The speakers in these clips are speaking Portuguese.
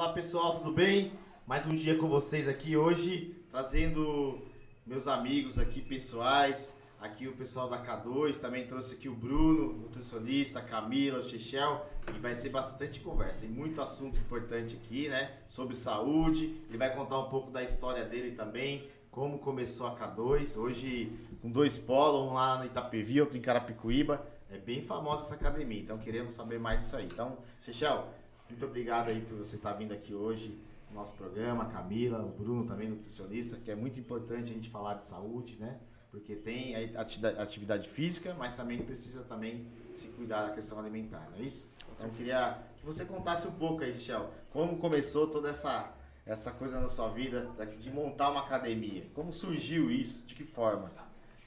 Olá pessoal, tudo bem? Mais um dia com vocês aqui hoje, trazendo meus amigos aqui pessoais, aqui o pessoal da K2, também trouxe aqui o Bruno, nutricionista, a Camila, o Chechel, e vai ser bastante conversa. Tem muito assunto importante aqui, né? Sobre saúde. Ele vai contar um pouco da história dele também, como começou a K2. Hoje com dois polos, um lá no Itapevi, outro em Carapicuíba. É bem famosa essa academia, então queremos saber mais disso aí. Então, Chechel, muito obrigado aí por você estar vindo aqui hoje no nosso programa, Camila, o Bruno também, nutricionista, que é muito importante a gente falar de saúde, né? Porque tem a atividade física, mas também precisa também se cuidar da questão alimentar, não é isso? Então eu queria que você contasse um pouco aí, Michel, como começou toda essa, essa coisa na sua vida de montar uma academia. Como surgiu isso? De que forma?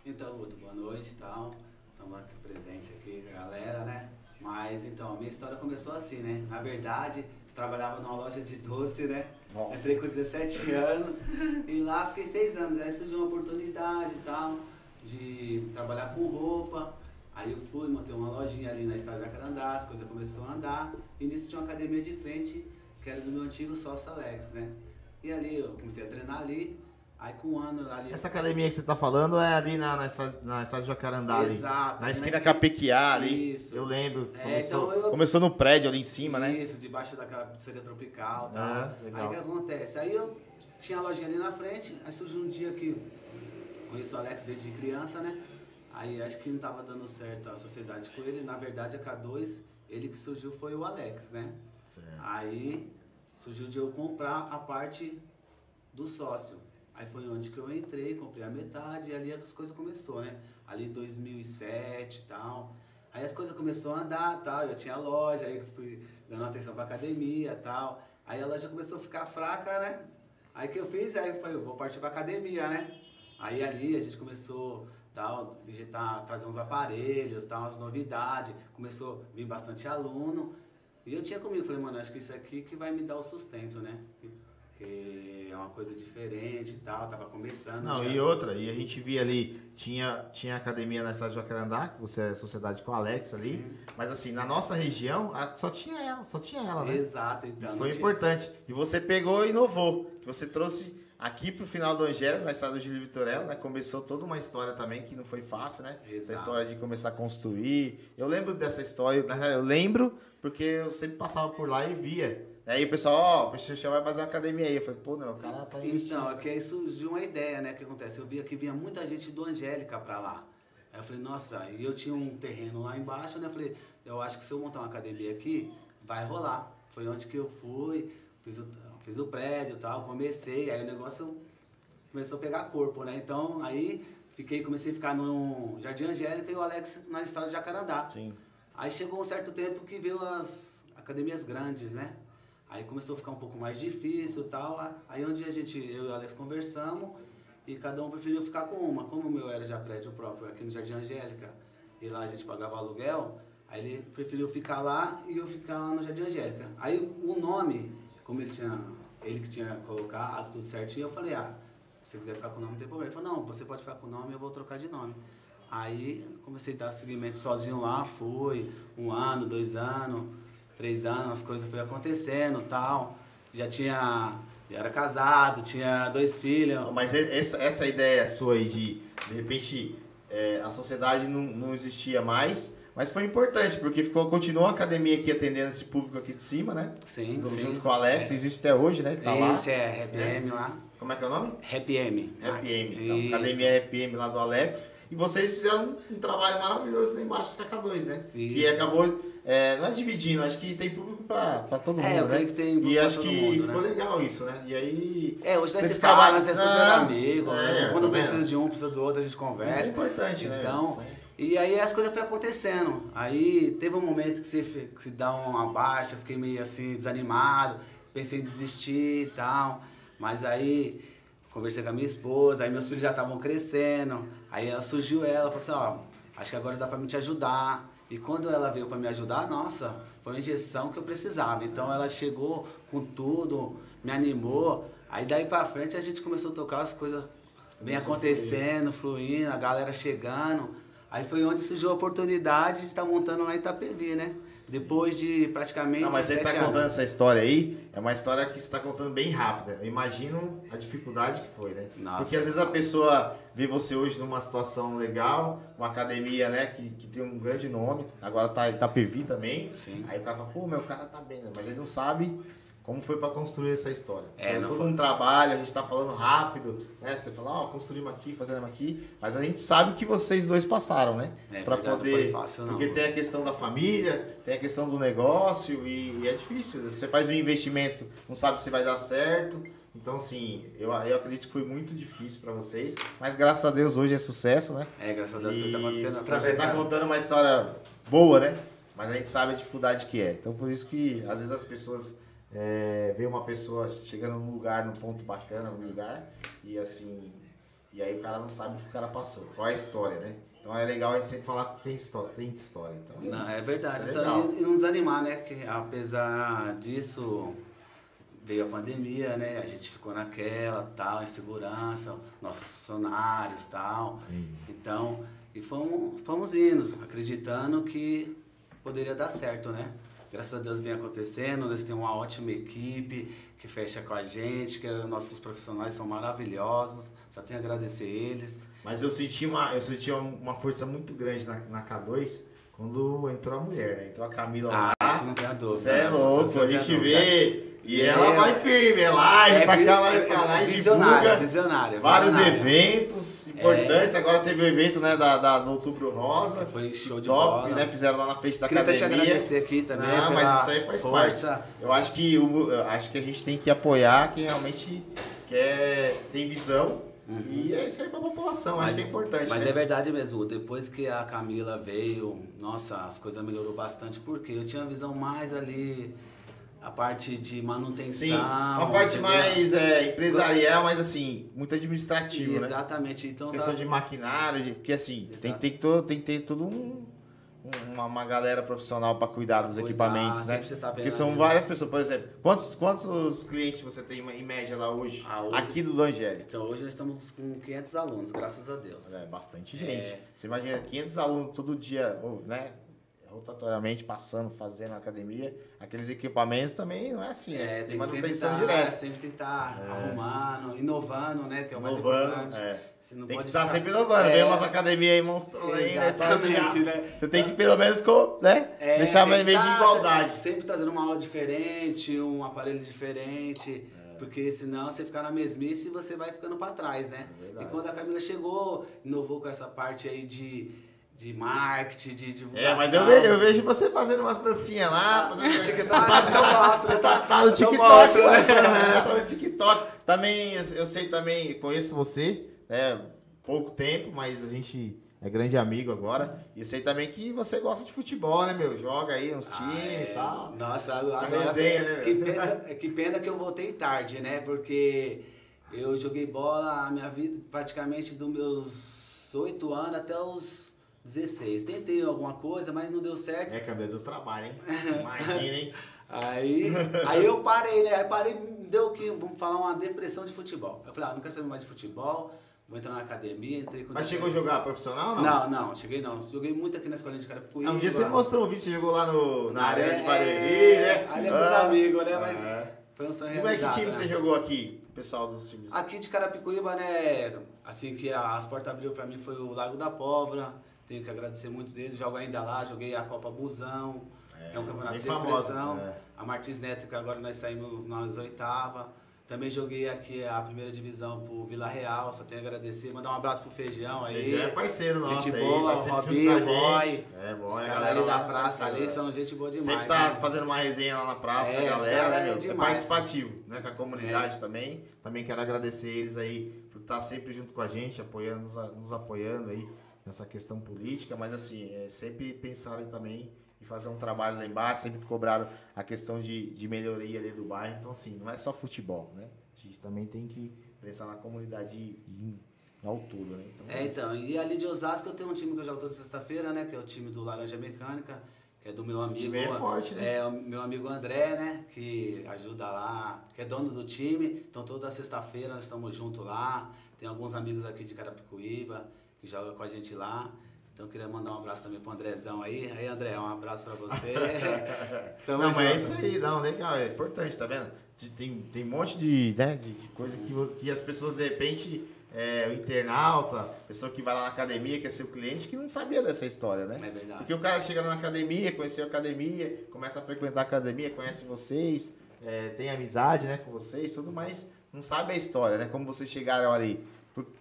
Então, Guto, boa noite e tal. Estamos aqui presente aqui, galera, né? Mas então, a minha história começou assim, né? Na verdade, trabalhava numa loja de doce, né? Nossa. Entrei com 17 anos e lá fiquei 6 anos. Aí surgiu uma oportunidade e tal de trabalhar com roupa. Aí eu fui, montei uma lojinha ali na Estrada Jacarandá, as coisas começaram a andar. E nisso tinha uma academia de frente, que era do meu antigo sócio Alex, né? E ali eu comecei a treinar ali. Aí com um ano ali. Essa academia que você está falando é ali na, na, na de Jacarandá ali. Exato. Na esquina Capequiá ali. Isso. Eu lembro. É, começou, então eu... começou no prédio ali em cima, Isso, né? Isso, debaixo daquela pizzaria tropical e tal. Ah, legal. Aí o que acontece? Aí eu tinha a lojinha ali na frente, aí surgiu um dia que conheço o Alex desde criança, né? Aí acho que não estava dando certo a sociedade com ele. Na verdade, a K2, ele que surgiu foi o Alex, né? Certo. Aí surgiu de eu comprar a parte do sócio. Aí foi onde que eu entrei, comprei a metade e ali as coisas começou, né? Ali em 2007 e tal. Aí as coisas começaram a andar, tal, eu tinha loja, aí fui dando atenção pra academia, tal. Aí a loja começou a ficar fraca, né? Aí que eu fiz, aí foi, vou partir pra academia, né? Aí ali a gente começou tal, digitar, trazer uns aparelhos, tal, umas novidades, começou a vir bastante aluno. E eu tinha comigo, falei, mano, acho que isso aqui que vai me dar o sustento, né? porque é uma coisa diferente e tal, tava começando. Não, e outra, e a gente via ali, tinha, tinha academia na cidade de Jacarandá, que você é sociedade com o Alex ali, Sim. mas assim, na nossa região, só tinha ela, só tinha ela, né? Exato, então. E foi importante. E você pegou e inovou, que você trouxe aqui pro final do Angélico, na estrada de Vitorella, né? Começou toda uma história também que não foi fácil, né? Exato. Essa história de começar a construir. Eu lembro dessa história, eu lembro porque eu sempre passava por lá e via Aí o pessoal, ó, oh, o Xuxa vai fazer uma academia aí. Eu falei, pô, não, o cara tá aí. Então, é que aí surgiu uma ideia, né? O que acontece? Eu via que vinha muita gente do Angélica pra lá. Aí eu falei, nossa, e eu tinha um terreno lá embaixo, né? Eu falei, eu acho que se eu montar uma academia aqui, vai rolar. Foi onde que eu fui, fiz o, fiz o prédio e tal, comecei, aí o negócio começou a pegar corpo, né? Então, aí fiquei, comecei a ficar no Jardim Angélica e o Alex na estrada de Jacarandá. Sim. Aí chegou um certo tempo que veio as academias grandes, né? Aí começou a ficar um pouco mais difícil e tal. Aí onde a gente, eu e o Alex conversamos e cada um preferiu ficar com uma. Como o meu era já prédio próprio aqui no Jardim Angélica e lá a gente pagava aluguel, aí ele preferiu ficar lá e eu ficar lá no Jardim Angélica. Aí o nome, como ele tinha, ele que tinha colocado tudo certinho, eu falei, ah, se você quiser ficar com o nome não tem problema. Ele falou, não, você pode ficar com o nome, eu vou trocar de nome. Aí comecei a dar seguimento sozinho lá, fui um ano, dois anos três anos, as coisas foram acontecendo tal. Já tinha. Já era casado, tinha dois filhos. Mas essa, essa ideia sua aí de, de repente, é, a sociedade não, não existia mais. Mas foi importante, porque ficou, continuou a academia aqui atendendo esse público aqui de cima, né? Sim, Junto sim. com o Alex, é. existe até hoje, né? Que tá Isso, lá. é, Happy é. Lá. Como é que é o nome? Happy M. Happy M, então, Isso. Academia Happy M lá do Alex. E vocês fizeram um, um trabalho maravilhoso lá embaixo do KK2, né? Isso. Que acabou é, não é dividindo, acho que tem público pra, pra todo é, mundo, né? que tem E acho que mundo, ficou né? legal isso, né? E aí... É, hoje nesse trabalho você é super amigo, é, quando tá precisa de um, precisa do outro, a gente conversa. Isso é importante, né? Então... E aí as coisas foram acontecendo. Aí teve um momento que você que dá uma baixa, fiquei meio assim desanimado, pensei em desistir e tal. Mas aí conversei com a minha esposa, aí meus filhos já estavam crescendo. Aí ela surgiu ela, falou assim, ó, acho que agora dá pra me te ajudar. E quando ela veio para me ajudar, nossa, foi uma injeção que eu precisava. Então ela chegou com tudo, me animou. Aí daí para frente a gente começou a tocar as coisas bem acontecendo, fluindo, a galera chegando. Aí foi onde surgiu a oportunidade de estar tá montando lá em Itapevi, né? Depois de praticamente. Não, mas você tá anos. contando essa história aí, é uma história que você tá contando bem rápida. Eu imagino a dificuldade que foi, né? Nossa. Porque às vezes a pessoa vê você hoje numa situação legal, uma academia, né, que, que tem um grande nome, agora tá Itapevi também. Sim. Aí o cara fala, pô, meu cara tá bem, né? Mas ele não sabe como foi pra construir essa história. É, não todo foi- um trabalho, a gente tá falando rápido, né? Você fala, ó, construímos aqui, fazemos aqui, mas a gente sabe que vocês dois passaram, né? É não poder. fácil, não. Porque tem a questão da família, tem a questão do negócio e, e é difícil. Você faz um investimento, não sabe se vai dar certo. Então, assim, eu, eu acredito que foi muito difícil pra vocês, mas graças a Deus hoje é sucesso, né? É, graças a Deus que tá E acontecendo você através tá da- contando uma história boa, né? Mas a gente sabe a dificuldade que é. Então por isso que às vezes as pessoas é, veem uma pessoa chegando num lugar, num ponto bacana, num lugar, e assim. E aí o cara não sabe o que o cara passou, qual é a história, né? Então é legal a gente sempre falar que tem história. Tem história. Então, Não, isso. é verdade. Isso é então, e, não desanimar, né? Que apesar disso, veio a pandemia, né? A gente ficou naquela, tal, insegurança, nossos funcionários, tal. Então, e fomos, fomos indo, acreditando que poderia dar certo, né? Graças a Deus vem acontecendo, eles têm uma ótima equipe que fecha com a gente, que nossos profissionais são maravilhosos, só tenho a agradecer eles. Mas eu senti uma, eu senti uma força muito grande na, na K2 quando entrou a mulher, né? Entrou a Camila lá. Ah, isso não tem a dúvida. Você é né? louco, a gente vê. E É. ela vai firme, é live, pra vi- cá, live é- pra lá, é visionária, visionária, Vários visionária. eventos importantes. Agora teve o evento né, da, da, do Outubro Rosa. Foi show de top, bola. né? Fizeram lá na frente da Queria até te academia. agradecer aqui também. Pela mas isso aí faz força. parte. Eu acho que, eu acho que a gente tem que apoiar quem realmente quer, tem visão. E é isso aí pra população. acho que é importante. Uhum. Mas né? é verdade mesmo, depois que a Camila veio, nossa, as coisas melhorou bastante, porque eu tinha uma visão mais ali, a parte de manutenção. Sim, uma parte entendeu? mais é, empresarial, mas assim, muito administrativo, né? Exatamente, então Questão tá- de maquinário, de- porque assim, tem, Exato. tem, que ter, tem que ter tudo um, um- uma, uma galera profissional para cuidar dos cuidar, equipamentos, né? tá Porque são ali. várias pessoas, por exemplo, quantos, quantos clientes você tem em média lá hoje? Ah, hoje- Aqui do Angélica? Então hoje nós estamos com 500 alunos, graças a Deus. É bastante gente. É. Você imagina 500 alunos todo dia, né? Rotatoriamente passando, fazendo academia. Aqueles equipamentos também não é assim, né? É, tem tem que sempre manutenção tá, direta. sempre que estar arrumando, inovando, né? Que é o mais Inovando, importante. é. Você não Tem que estar ficar- sempre inovando. É. Vem umas academias aí monstruosas aí, né? Tá, você, já- Exatamente, né? você tem que pelo menos né? É, deixar tem meio de tá igualdade. Sempre, sempre trazendo uma aula diferente, um aparelho diferente, É. porque senão você ficar na mesmice e você vai ficando pra trás, né? É e quando a Camila chegou, inovou com essa parte aí de, de marketing, de divulgação. É, mas eu vejo, eu vejo você fazendo umas dancinhas lá, fazendo... TikTok, Tá- eu mostro, Você tá, tá no TikTok, mostro, né? né? Tá no TikTok. Também, eu sei também, conheço você, né? Pouco tempo, mas a gente é grande amigo agora. E sei também que você gosta de futebol, né, meu? Joga aí uns times Ah, é. e tal. Nossa, agora, resenha, né, que, pensa- que pena que eu voltei tarde, né? Porque eu joguei bola a minha vida praticamente dos meus 8 anos até os 16. Tentei alguma coisa, mas não deu certo. É, cabelo do trabalho, hein? Imagina, hein? Aí, aí eu parei, né? Aí parei, deu o que? Vamos falar uma depressão de futebol. Eu falei, ah, não quero saber mais de futebol, vou entrar na academia, entrei com Mas chegou a jogar profissional ou não? Não, não, cheguei não. Joguei muito aqui na escolinha de Carapicuíba. Ah, um dia você mostrou um vídeo, você jogou lá no, na arena de É, Barueri, né? Ali é meus Ah, amigos, né? Mas é. foi um sonho Como é que time né? você jogou aqui? Pessoal dos times. Aqui de Carapicuíba, né? Assim que as portas abriu pra mim foi o Lago da Pólvora. Tenho que agradecer muitos eles. Jogo ainda lá, joguei a Copa Busão. É, um campeonato de expressão. é. A Martins Neto, que agora nós saímos nas oitava. Também joguei aqui a primeira divisão pro Vila Real. Só tenho a agradecer. Mandar um abraço pro Feijão aí. Já é parceiro nosso Gente aí, boa, tá Robinho, boy. É, Os é a caras galera ali da praça ali é. são gente boa demais. Sempre tá né? fazendo uma resenha lá na praça É, com a galera, né, é meu? É demais. participativo, né? Com a comunidade também. Também quero agradecer eles aí por estar sempre junto com a gente, apoiando, nos, nos apoiando aí nessa questão política, mas assim, é, sempre pensarem também em fazer um trabalho lá embaixo, sempre cobraram a questão de, de melhoria ali do bairro. Então, assim, não é só futebol, né? A gente também tem que pensar na comunidade em, todo, né? Então, É, isso. então, e ali de Osasco eu tenho um time que eu jogo toda sexta-feira, né? Que é o time do Laranja Mecânica, que é do meu Esse amigo. time é forte, né? É, o meu amigo André, né? Que ajuda lá, que é dono do time. Então toda sexta-feira nós estamos juntos lá. Tem alguns amigos aqui de Carapicuíba que jogam com a gente lá. Então queria mandar um abraço também pro Andrezão aí. Aí, André, um abraço pra você. Não, mas é isso aí, não, legal, é importante, tá vendo? Tem, tem um monte de, né, de, de coisa que, que as pessoas, de repente, é, o internauta, pessoa que vai lá na academia, quer ser o cliente, que não sabia dessa história, né? É verdade. Porque o cara chega na academia, conheceu a academia, começa a frequentar a academia, conhece vocês, é, tem amizade né, com vocês, tudo mais, não sabe a história, né? Como vocês chegaram ali.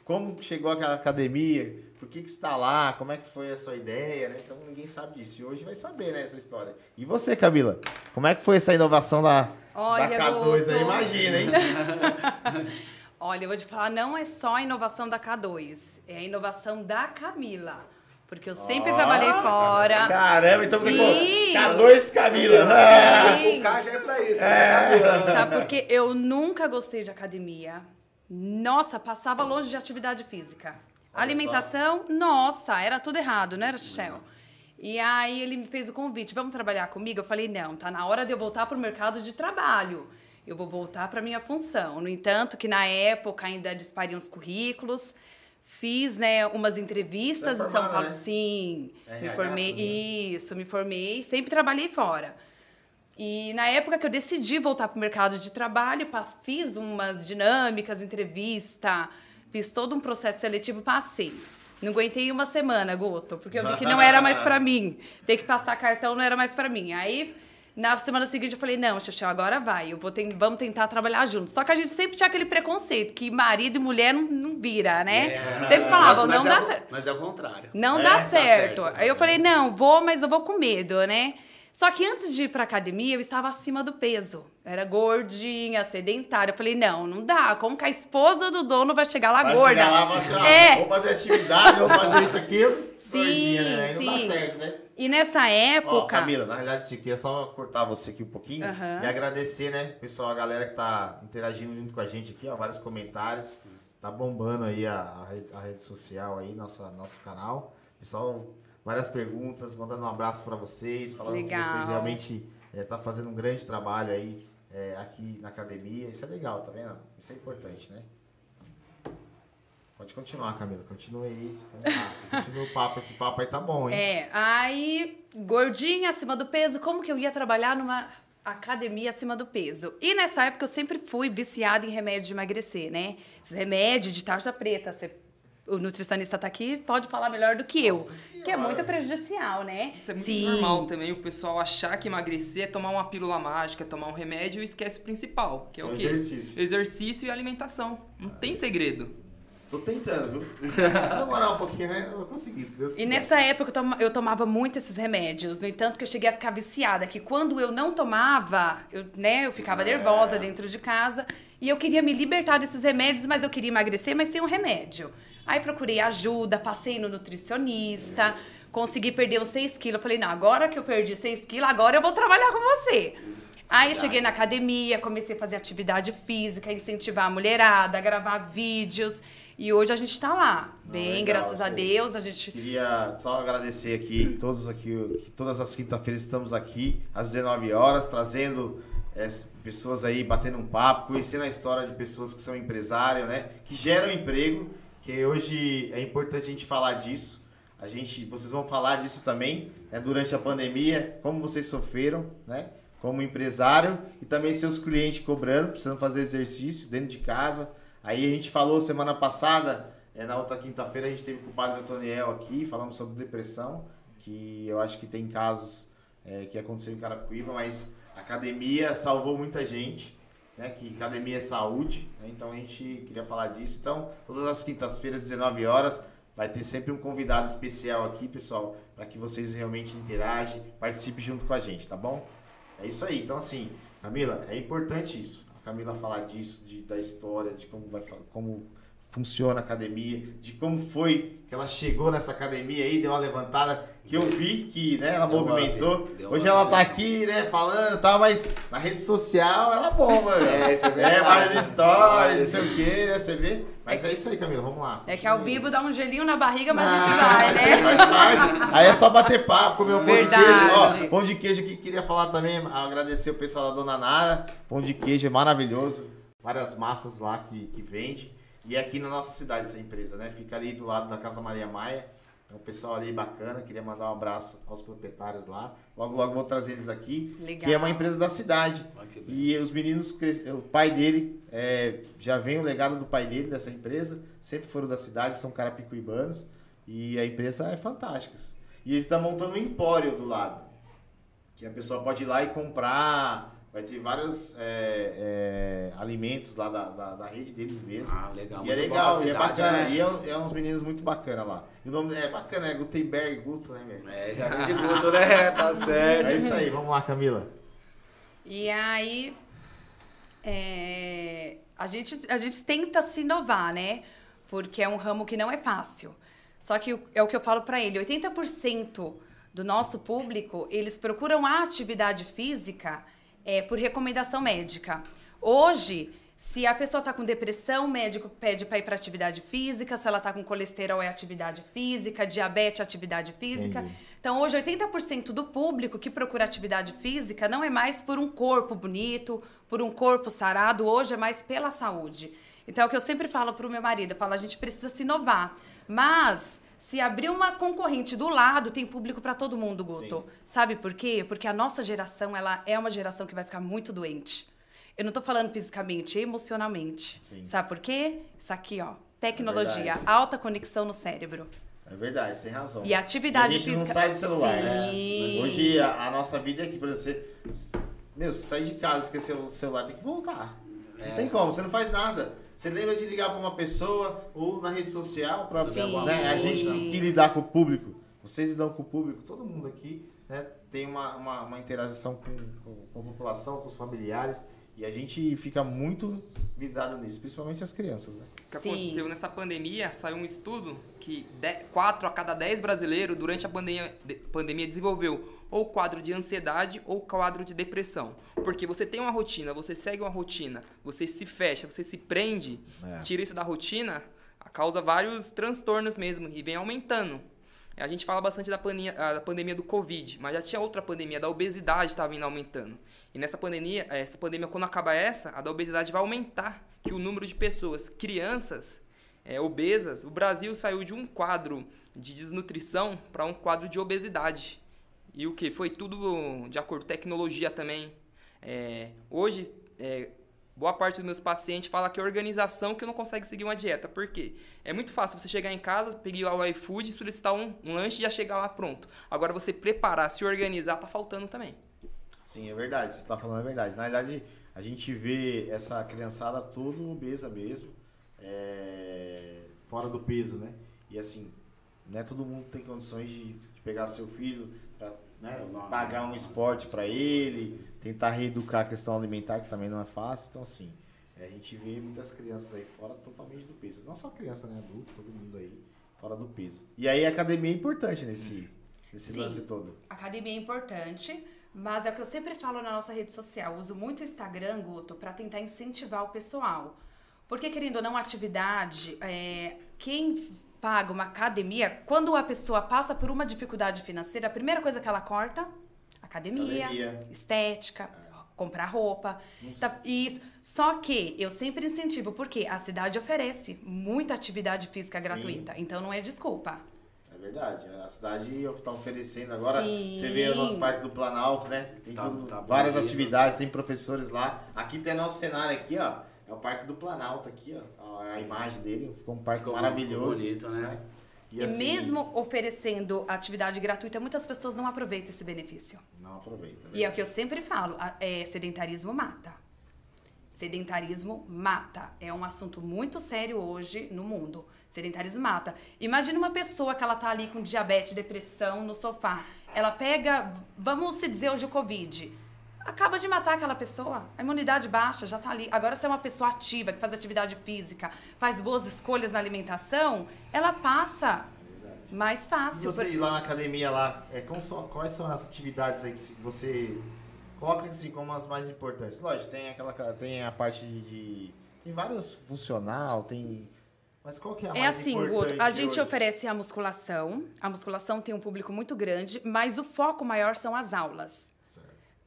Como chegou aquela academia, por que, que está lá, como é que foi a sua ideia, né? Então ninguém sabe disso. E hoje vai saber, né, essa história. E você, Camila? Como é que foi essa inovação da, Olha, da K2 aí? Imagina, hein? Olha, eu vou te falar, não é só a inovação da K2, é a inovação da Camila. Porque eu sempre oh, trabalhei fora. Caramba, então ficou K2 Camila. Sim. O K já é pra isso, é. né, Sabe, porque eu nunca gostei de academia. Nossa, passava longe de atividade física. Olha Alimentação, só. nossa, era tudo errado, não era, Shell? E aí ele me fez o convite, vamos trabalhar comigo? Eu falei, não, tá na hora de eu voltar pro mercado de trabalho. Eu vou voltar para minha função. No entanto, que na época ainda dispariam os currículos. Fiz, né, umas entrevistas é em São Paulo. Né? Sim, é me formei. Isso, me formei. Sempre trabalhei fora. E na época que eu decidi voltar para o mercado de trabalho, fiz umas dinâmicas, entrevista, fiz todo um processo seletivo, passei. Não aguentei uma semana, Guto, porque eu vi que não era mais para mim. Ter que passar cartão não era mais para mim. Aí, na semana seguinte, eu falei: não, Xaxé, agora vai, eu vou ten vamos tentar trabalhar juntos. Só que a gente sempre tinha aquele preconceito que marido e mulher não, não vira, né? É. Sempre falavam: não é dá certo. Mas é o contrário. Não é, dá, certo. dá certo. Aí eu falei: não, vou, mas eu vou com medo, né? Só que antes de ir pra academia, eu estava acima do peso. era gordinha, sedentária. Eu falei, não, não dá. Como que a esposa do dono vai chegar lá vai gorda? Chegar lá, você, é. Vou fazer atividade, vou fazer isso, aquilo. Sim, gordinha, né? Aí sim. não dá certo, né? E nessa época. Ó, Camila, na realidade, isso aqui é só cortar você aqui um pouquinho uhum. e agradecer, né, pessoal, a galera que tá interagindo junto com a gente aqui, ó, vários comentários. Tá bombando aí a, a, rede, a rede social aí, nossa, nosso canal. Pessoal, várias perguntas, mandando um abraço para vocês, falando legal. que vocês realmente estão é, fazendo um grande trabalho aí é, aqui na academia. Isso é legal, tá vendo? Isso é importante, né? Pode continuar, Camila. Continua aí. Continua o papo. Esse papo aí tá bom, hein? É, aí, gordinha, acima do peso, como que eu ia trabalhar numa academia acima do peso? E nessa época eu sempre fui viciada em remédio de emagrecer, né? Esses remédios de tarja preta, você o nutricionista tá aqui, pode falar melhor do que eu. Que é muito prejudicial, né? Isso é muito Sim. normal também, o pessoal achar que emagrecer é tomar uma pílula mágica, tomar um remédio e esquece o principal, que é o, o quê? Exercício. Exercício e alimentação. Não ah. tem segredo. Tô tentando, viu? demorar um pouquinho, né? Eu vou conseguir, se Deus quiser. E nessa época eu tomava muito esses remédios. No entanto, que eu cheguei a ficar viciada. Que quando eu não tomava, eu, né, eu ficava é. nervosa dentro de casa. E eu queria me libertar desses remédios, mas eu queria emagrecer, mas sem um remédio. Aí procurei ajuda, passei no nutricionista, consegui perder uns 6 quilos. Falei, não, agora que eu perdi 6 quilos, agora eu vou trabalhar com você. Aí eu cheguei na academia, comecei a fazer atividade física, incentivar a mulherada, gravar vídeos. E hoje a gente tá lá. Bem, legal, graças a Deus, a gente. Queria só agradecer aqui, todos aqui, todas as quinta-feiras estamos aqui, às 19 horas, trazendo é, pessoas aí batendo um papo, conhecendo a história de pessoas que são empresários, né? Que geram emprego que hoje é importante a gente falar disso. A gente, vocês vão falar disso também né, durante a pandemia, como vocês sofreram, né? Como empresário e também seus clientes cobrando, precisando fazer exercício dentro de casa. Aí a gente falou semana passada, é, na outra quinta-feira, a gente teve com o padre Antoniel aqui, falamos sobre depressão, que eu acho que tem casos é, que aconteceu em Carapicuíba, mas a academia salvou muita gente né, que academia é saúde, né, então a gente queria falar disso. Então, todas as quintas-feiras, 19 horas, vai ter sempre um convidado especial aqui, pessoal, para que vocês realmente interagem, participem junto com a gente, tá bom? É isso aí. Então, assim, Camila, é importante isso. A Camila falar disso, de, da história, de como, vai, como funciona a academia, de como foi que ela chegou nessa academia aí, deu uma levantada, que eu vi que né, ela deu movimentou. Hoje ela tá aqui, né, falando e tal, mas na rede social ela bomba, É, você vê. É, várias histórias, não sei o quê, né, você vê. Mas é, é isso aí, Camila, vamos lá. É que ao vivo dá um gelinho na barriga, mas a gente vai, né? Faz parte. Aí é só bater papo, comer um pão de queijo. Ó, pão de queijo aqui, queria falar também, agradecer o pessoal da Dona Nara. Pão de queijo é maravilhoso. Várias massas lá que, que vende. E é aqui na nossa cidade essa empresa, né? Fica ali do lado da Casa Maria Maia. É um pessoal ali bacana, queria mandar um abraço aos proprietários lá. Logo, logo vou trazer eles aqui. Legal. Que é uma empresa da cidade. Bem. E os meninos, cres- o pai dele, é, já vem o legado do pai dele, dessa empresa. Sempre foram da cidade, são carapicuibanos. E a empresa é fantástica. E eles estão montando um empório do lado. Que a pessoa pode ir lá e comprar. Vai ter vários é, é, alimentos lá da, da, da rede deles mesmo. Ah, legal. E é legal, e é bacana. né? E é, é uns meninos muito bacana lá. E o nome é bacana, é Gutenberg Guto, né, velho? É, já vem de guto, né? Tá certo. É isso aí, vamos lá, Camila. E aí, é, a, gente, a gente tenta se inovar, né? Porque é um ramo que não é fácil. Só que é o que eu falo pra ele, 80% do nosso público, eles procuram a atividade física é, por recomendação médica. Hoje, se a pessoa tá com depressão, o médico pede para ir para atividade física, se ela tá com colesterol é atividade física, diabetes atividade física. Entendi. Então, hoje, 80% do público que procura atividade física não é mais por um corpo bonito, por um corpo sarado, hoje é mais pela saúde. Então, é o que eu sempre falo pro meu marido, eu falo, a gente precisa se inovar. Mas, se abrir uma concorrente do lado, tem público para todo mundo, Guto. Sim. Sabe por quê? Porque a nossa geração, ela é uma geração que vai ficar muito doente. Eu não tô falando fisicamente, emocionalmente. Sim. Sabe por quê? Isso aqui, ó. Tecnologia, verdade. alta conexão no cérebro. É verdade, você tem razão. E a atividade E a gente não física- sai do celular, Sim. né? Hoje a, a nossa vida é aqui, por exemplo, você. Meu, você sai de casa, esqueceu o celular, tem que voltar. É. Não tem como, você não faz nada. Você lembra de ligar pra uma pessoa ou na rede social pra Sim. né? A gente que lidar com o público. Vocês lidam com o público, todo mundo aqui né, tem uma, uma, uma interação com, com, com a população, com os familiares. E a gente fica muito vidrado nisso, principalmente as crianças, né? O que Sim. aconteceu nessa pandemia, saiu um estudo que 4 a cada 10 brasileiros durante a pandemia, de- pandemia desenvolveu ou quadro de ansiedade ou quadro de depressão. Porque você tem uma rotina, você segue uma rotina, você se fecha, você se prende, É. tira isso da rotina, causa vários transtornos mesmo e vem aumentando. A gente fala bastante da pandemia, ah, da pandemia do Covid, mas já tinha outra pandemia, da obesidade estava vindo aumentando. E nessa pandemia, eh, essa pandemia, quando acaba essa, a da obesidade vai aumentar, que o número de pessoas, crianças, eh, obesas, o Brasil saiu de um quadro de desnutrição para um quadro de obesidade. E o que? Foi tudo de acordo com tecnologia também. Eh, hoje, eh, boa parte dos meus pacientes fala que é organização que não consegue seguir uma dieta. Por quê? É muito fácil você chegar em casa, pegar o iFood, solicitar um, um lanche e já chegar lá pronto. Agora você preparar, se organizar, tá faltando também. Sim, é verdade. Você tá falando é verdade. Na verdade, a gente vê essa criançada toda obesa mesmo, é, fora do peso, né? E assim, né, todo mundo tem condições de, de pegar seu filho né, Não, pagar um não. esporte para ele, tentar reeducar a questão alimentar, que também não é fácil. Então, assim, é, a gente vê muitas crianças aí fora totalmente do peso. Não só criança, né? Adulto, todo mundo aí fora do peso. E aí a academia é importante nesse, nesse Sim. lance todo. Academia é importante, mas é o que eu sempre falo na nossa rede social. Eu uso muito o Instagram, Guto, para tentar incentivar o pessoal. Porque, querendo ou não, atividade, é, quem paga uma academia, quando a pessoa passa por uma dificuldade financeira, a primeira coisa que ela corta, academia, Academia. estética, comprar roupa. Tá, isso. Só que eu sempre incentivo, porque a cidade oferece muita atividade física Sim. gratuita. Então não é desculpa. É verdade, a cidade está oferecendo agora. Sim. Você vê o nosso Parque do Planalto, né? Tem Tá- tudo- tá várias bonito. atividades, tem professores lá. Aqui tem nosso cenário aqui, ó. É o Parque do Planalto aqui, ó. A imagem dele ficou um parque Ficou maravilhoso. bonito, né? E, assim, mesmo oferecendo atividade gratuita, muitas pessoas não aproveitam esse benefício. Não aproveita. E é o que eu sempre falo, é, sedentarismo mata. Sedentarismo mata. É um assunto muito sério hoje no mundo. Sedentarismo mata. Imagina uma pessoa que ela tá ali com diabetes, depressão no sofá. Ela pega, vamos se dizer hoje o Covid. Acaba de matar aquela pessoa. A imunidade baixa, já tá ali. Agora, se é uma pessoa ativa, que faz atividade física, faz boas escolhas na alimentação, ela passa verdade. mais E fácil. você ir lá na academia lá, é, são- quais são as atividades aí que você coloca assim como as mais importantes? Lógico, tem aquela tem a parte de, tem vários funcional, tem mas qual que é a É mais assim, importante Guto, a gente hoje? oferece a musculação. A musculação tem um público muito grande, mas o foco maior são as aulas.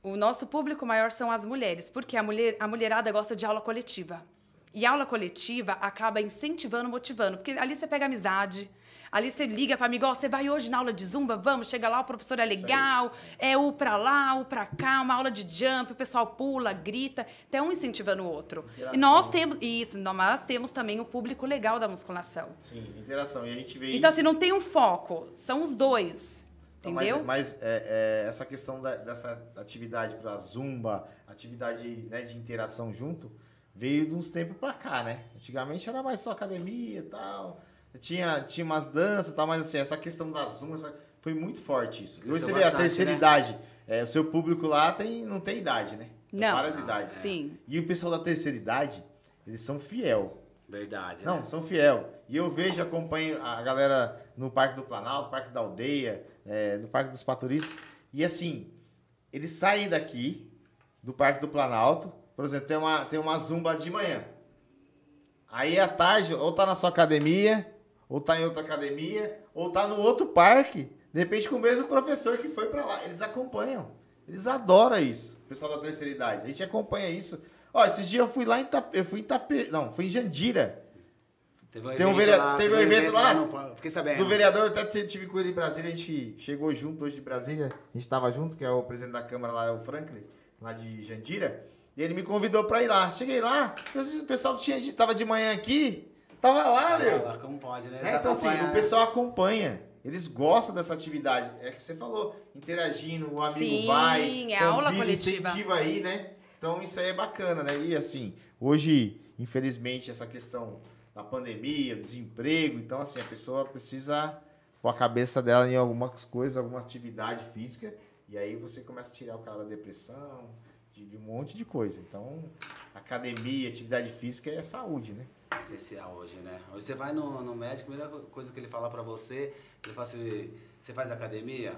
O nosso público maior são as mulheres, porque a, mulher, a mulherada gosta de aula coletiva. E a aula coletiva acaba incentivando, motivando, porque ali você pega amizade. Ali você liga para amigo, ó, você vai hoje na aula de zumba? Vamos, chega lá, o professor é legal, é o pra lá, o pra cá, uma aula de jump, o pessoal pula, grita, até um incentivando o outro. Interação. E nós temos isso, nós temos também o público legal da musculação. Sim, interação. E a gente vê Então, isso. assim, não tem um foco, são os dois. Então, mas- Entendeu? Mas, é, é, essa questão da- dessa atividade para zumba, atividade né, de interação junto, veio de uns tempos para cá, né? Antigamente era mais só academia e tal. Tinha, tinha umas danças e tal, mas assim, essa questão da zumba essa- foi muito forte isso. Hoje você vê a terceira né? idade. É, o seu público lá tem, não tem idade, né? Tem Não. várias idades. Sim. E o pessoal da terceira idade, eles são fiel. Verdade. Não, né? são fiel. E eu vejo, acompanho a galera no Parque do Planalto, Parque da Aldeia, é, no Parque dos Paturistas. E assim, eles saem daqui, do Parque do Planalto, por exemplo, tem uma, tem uma zumba de manhã. Aí à tarde, ou tá na sua academia, ou tá em outra academia, ou tá no outro parque, de repente com o mesmo professor que foi pra lá. Eles acompanham. Eles adoram isso, o pessoal da terceira idade. A gente acompanha isso. Ó, esses dias eu fui lá em Itape, eu fui em Itape, não, fui em Jandira. Teve um Tem um evento verea- lá, teve um evento lá? no- Fiquei sabendo. Do vereador, até tive com ele em Brasília, a gente chegou junto hoje de Brasília, a gente tava junto, que é o presidente da Câmara lá, é o Franklin, lá de Jandira, e ele me convidou pra ir lá. Cheguei lá, o pessoal tinha, tava de manhã aqui, tava lá, meu. Olha lá, Como pode, né? É, então assim, Acompanha, o pessoal acompanha. Eles gostam dessa atividade. É que você falou, interagindo, o amigo Sim, vai, é aula coletiva. incentiva aí, né? Então isso aí é bacana, né? E assim, hoje, infelizmente, essa questão da pandemia, desemprego, então assim, a pessoa precisa pôr a cabeça dela em algumas coisas, alguma atividade física, e aí você começa a tirar o cara da depressão, de, de um monte de coisa. Então, academia, atividade física é saúde, né? essencial hoje, né? Hoje você vai no, no médico, a primeira coisa que ele fala pra você, ele fala assim, você faz academia?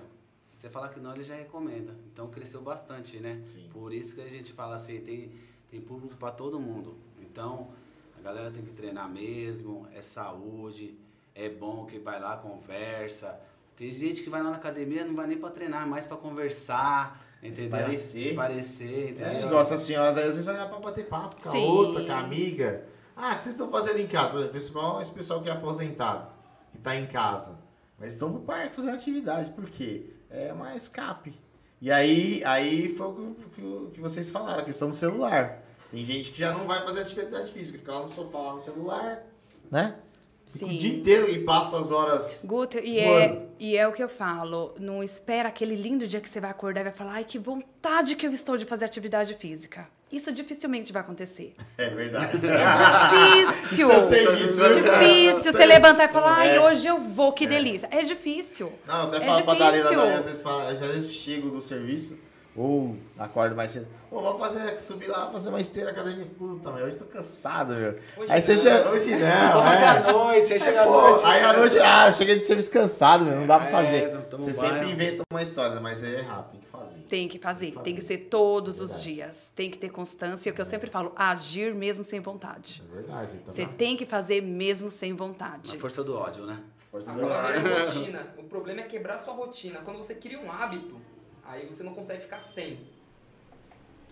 Se você falar que não, ele já recomenda. Então cresceu bastante, né? Sim. Por isso que a gente fala assim, tem, tem público pra todo mundo. Então, a galera tem que treinar mesmo, é saúde, é bom que vai lá, conversa. Tem gente que vai lá na academia, não vai nem pra treinar, é mais pra conversar, entendeu? Esparecer. Esparecer, entendeu? É, igual essas senhoras aí, às vezes vai lá pra bater papo com a Sim. outra, com a amiga. Ah, o que vocês estão fazendo em casa? Por exemplo, esse pessoal que é aposentado, que tá em casa. Mas estão no parque fazendo atividade, por quê? É uma escape. E aí, aí foi o que, que o- que vocês falaram, a questão do celular. Tem gente que já não vai fazer atividade física, fica lá no sofá, lá no celular, né? Fica o Sim. dia inteiro e passa as horas. Guto, e Voando. é, e é o que eu falo. Não espera aquele lindo dia que você vai acordar e vai falar, ai, que vontade que eu estou de fazer atividade física. Isso dificilmente vai acontecer. É verdade. Difícil! Eu sei disso, viu? Difícil você levantar e falar, ai, É. hoje eu vou, que delícia. É difícil. Não, até É falo pra Dalila, às vezes fala, vezes chego do serviço, ou acordo mais cedo. Ô, vamos fazer, subir lá, fazer uma esteira academia. Puta, meu, hoje tô cansado, meu. Hoje aí vocês, não. hoje não, Vou fazer é. à noite, aí chega à Pô, noite. aí à noite, ah, eu cheguei de serviço cansado, meu, não dá pra É, fazer. toma Você sempre inventa uma história, mas é errado, tem que fazer. Tem que fazer, Tem que tem que fazer. ser todos os Verdade. dias. Tem que ter constância, é o que eu sempre falo, agir mesmo sem vontade. É verdade, então. Você tá? tem que fazer mesmo sem vontade. Na força do ódio, né? Força do Agora, a rotina. O problema é quebrar sua rotina. Quando você cria um hábito, aí você não consegue ficar sem.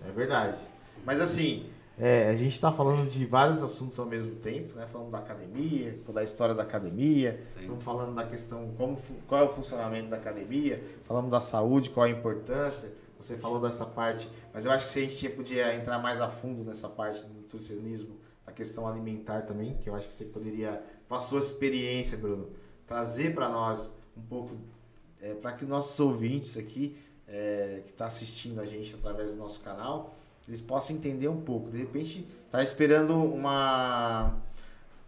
É verdade. Mas assim, é, a gente tá falando de vários assuntos ao mesmo tempo, né? Falando da academia, da história da academia, Sim. estamos falando da questão, como, qual é o funcionamento da academia, falamos da saúde, qual a importância, você falou dessa parte, mas eu acho que se a gente podia entrar mais a fundo nessa parte do nutricionismo, da questão alimentar também, que eu acho que você poderia, com a sua experiência, Bruno, trazer para nós um pouco, para que nossos ouvintes aqui, é, que está assistindo a gente através do nosso canal, eles possam entender um pouco. De repente, tá esperando uma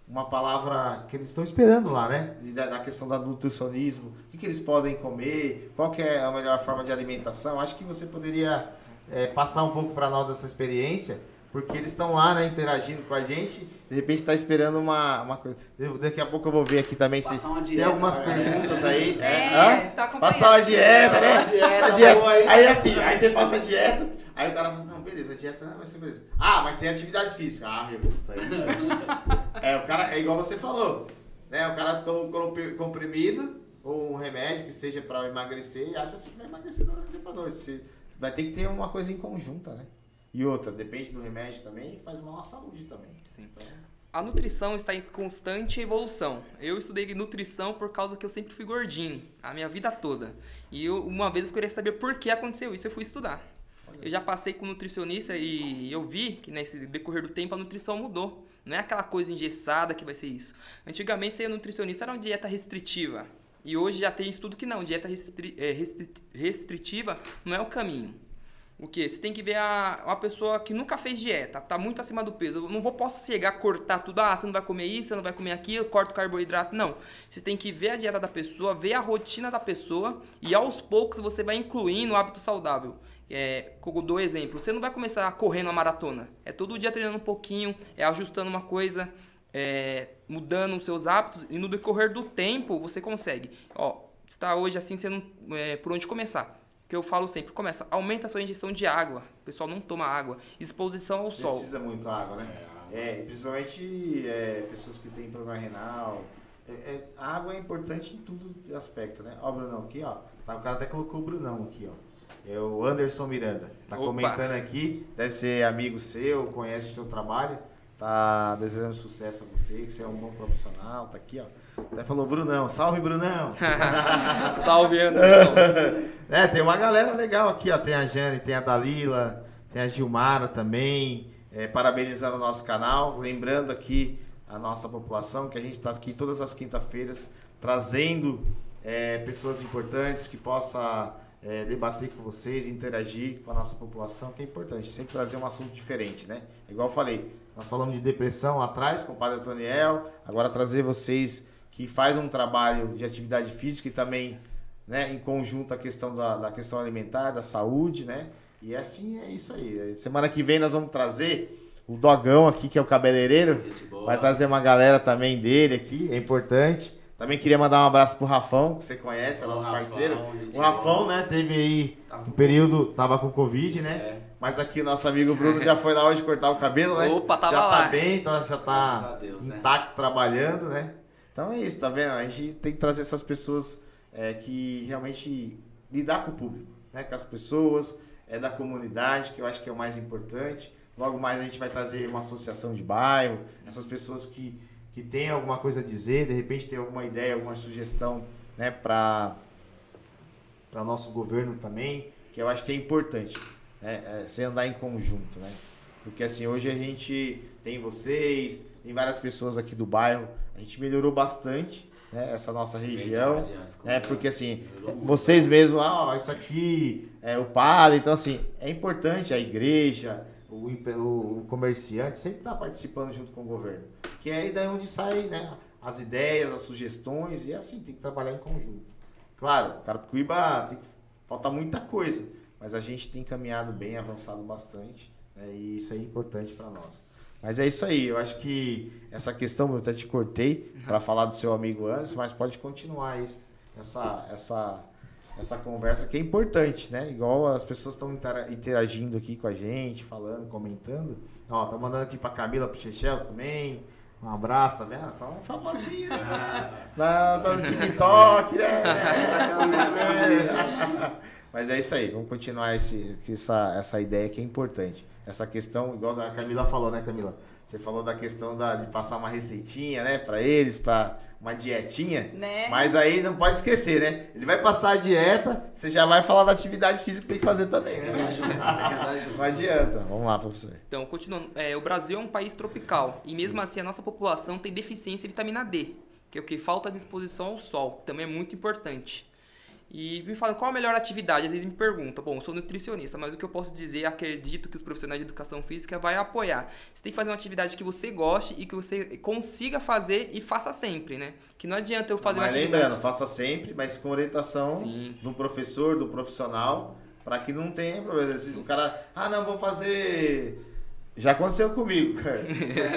uma palavra que eles estão esperando lá, né? Da, da questão do nutricionismo, o que, que eles podem comer, qual é a melhor forma de alimentação. Acho que você poderia é, passar um pouco para nós dessa experiência, porque eles estão lá, né, interagindo com a gente. De repente está esperando uma, uma coisa. Daqui a pouco eu vou ver aqui também se Passar uma tem dieta, algumas né? perguntas aí. É, acompanhando. Passar uma dieta, né? Uma dieta, A dieta. hein? Aí assim, aí você passa a dieta, aí o cara fala, não, beleza, a dieta não vai ser beleza. Ah, mas tem atividade física. Ah, meu, isso aí. é, o cara, é igual você falou, né? O cara toma compri- comprimido ou um remédio que seja pra emagrecer e acha assim que vai emagrecer da dia pra noite. Vai ter que ter uma coisa em conjunta, né? E outra, depende do remédio também, faz mal à saúde também. Sim. Então, A nutrição está em constante evolução. Eu estudei nutrição por causa que eu sempre fui gordinho, a minha vida toda. E eu, uma vez eu queria saber por que aconteceu isso, eu fui estudar. Eu já passei com nutricionista e eu vi que nesse decorrer do tempo a nutrição mudou. Não é aquela coisa engessada que vai ser isso. Antigamente ser nutricionista era uma dieta restritiva. E hoje já tem estudo que não, dieta restri- restri- restritiva não é o caminho. O que? Você tem que ver a, uma pessoa que nunca fez dieta, tá muito acima do peso. Eu não vou, posso chegar a cortar tudo, ah, você não vai comer isso, você não vai comer aquilo, corta o carboidrato. Não. Você tem que ver a dieta da pessoa, ver a rotina da pessoa e aos poucos você vai incluindo o hábito saudável. É, dou exemplo, você não vai começar correndo uma maratona. É todo dia treinando um pouquinho, é ajustando uma coisa, é, mudando os seus hábitos e no decorrer do tempo você consegue. Ó, está hoje assim, você não, é, por onde começar? Que eu falo sempre, começa, aumenta a sua ingestão de água. O pessoal não toma água. Exposição ao sol. precisa muito água, né? É, principalmente é, pessoas que têm problema renal. É, é, a água é importante em todo aspecto, né? Ó, o Brunão aqui, ó. Tá, o cara até colocou o Brunão aqui, ó. É o Anderson Miranda. Tá Opa. comentando aqui, deve ser amigo seu, conhece o seu trabalho. Tá desejando sucesso a você, que você é um bom profissional, tá aqui, ó. Até falou, Brunão, salve Brunão! Salve, Anderson. É, tem uma galera legal aqui, ó. Tem a Jane, tem a Dalila, tem a Gilmara também. É, parabenizando o nosso canal. Lembrando aqui a nossa população que a gente está aqui todas as quinta-feiras trazendo é, pessoas importantes que possa é, debater com vocês, interagir com a nossa população, que é importante. Sempre trazer um assunto diferente, né? Igual eu falei, nós falamos de depressão lá atrás com o Padre Antoniel. Agora trazer vocês que faz um trabalho de atividade física e também né, em conjunto a questão da, da questão alimentar, da saúde, né? E assim é isso aí. Semana que vem nós vamos trazer o Dogão aqui, que é o cabeleireiro. Gente boa. Vai trazer uma galera também dele aqui, é importante. Também queria mandar um abraço pro Rafão, que você conhece, é O nosso Rafão, parceiro. O Rafão, boa. né, teve aí um período, tava com Covid, né? É. Mas aqui nosso amigo Bruno já foi lá hoje cortar o cabelo, né? Opa, tava já tá lá. bem, então já tá Deus, né? intacto trabalhando, né? Então é isso, tá vendo? A gente tem que trazer essas pessoas é, que realmente lidar com o público, né? Com as pessoas, é da comunidade, que eu acho que é o mais importante. Logo mais a gente vai trazer uma associação de bairro, essas pessoas que, que têm alguma coisa a dizer, de repente tem alguma ideia, alguma sugestão, né, para para nosso governo também, que eu acho que é importante, né? É, você andar em conjunto, né? Porque assim, hoje a gente tem vocês, tem várias pessoas aqui do bairro, a gente melhorou bastante, né? Essa nossa região, Verdade, né? Porque assim, vocês mesmos, ah, isso aqui é o padre, então assim, é importante a igreja, o, o comerciante sempre estar participando junto com o governo. Que é aí daí onde sai, né? As ideias, as sugestões, e assim, tem que trabalhar em conjunto. Claro, Carapicuíba tem que falta muita coisa, mas a gente tem caminhado bem, avançado bastante, né? e isso é importante para nós. Mas é isso aí, eu acho que essa questão, eu até te cortei para falar do seu amigo antes, mas pode continuar essa, essa, essa conversa que é importante, né? Igual as pessoas estão intera- interagindo aqui com a gente, falando, comentando. Ó, tá mandando aqui pra Camila, pro Chechel também. Um abraço, tá vendo? Tá um famosinho, né? Tá, tá no TikTok, né? Mas é isso aí, vamos continuar esse, essa, essa ideia que é importante. Essa questão, igual a Camila falou, né, Camila? Você falou da questão da, de passar uma receitinha, né, pra eles, pra uma dietinha. Né? Mas aí não pode esquecer, né? Ele vai passar a dieta, você já vai falar da atividade física que tem que fazer também, né? Não adianta. Vamos lá, professor. Então, continuando, é, o Brasil é um país tropical e mesmo assim a nossa população tem deficiência de vitamina D, que é o que falta de exposição ao sol, também é muito importante. E me falam qual a melhor atividade, às vezes me perguntam, bom, eu sou nutricionista, mas o que eu posso dizer, acredito que os profissionais de educação física vai apoiar. Você tem que fazer uma atividade que você goste e que você consiga fazer e faça sempre, né? Que não adianta eu fazer mas uma atividade... lembrando, faça sempre, mas com orientação Sim. do professor, do profissional, para que não tenha problema. Se o cara, ah, não, vou fazer. Já aconteceu comigo, cara.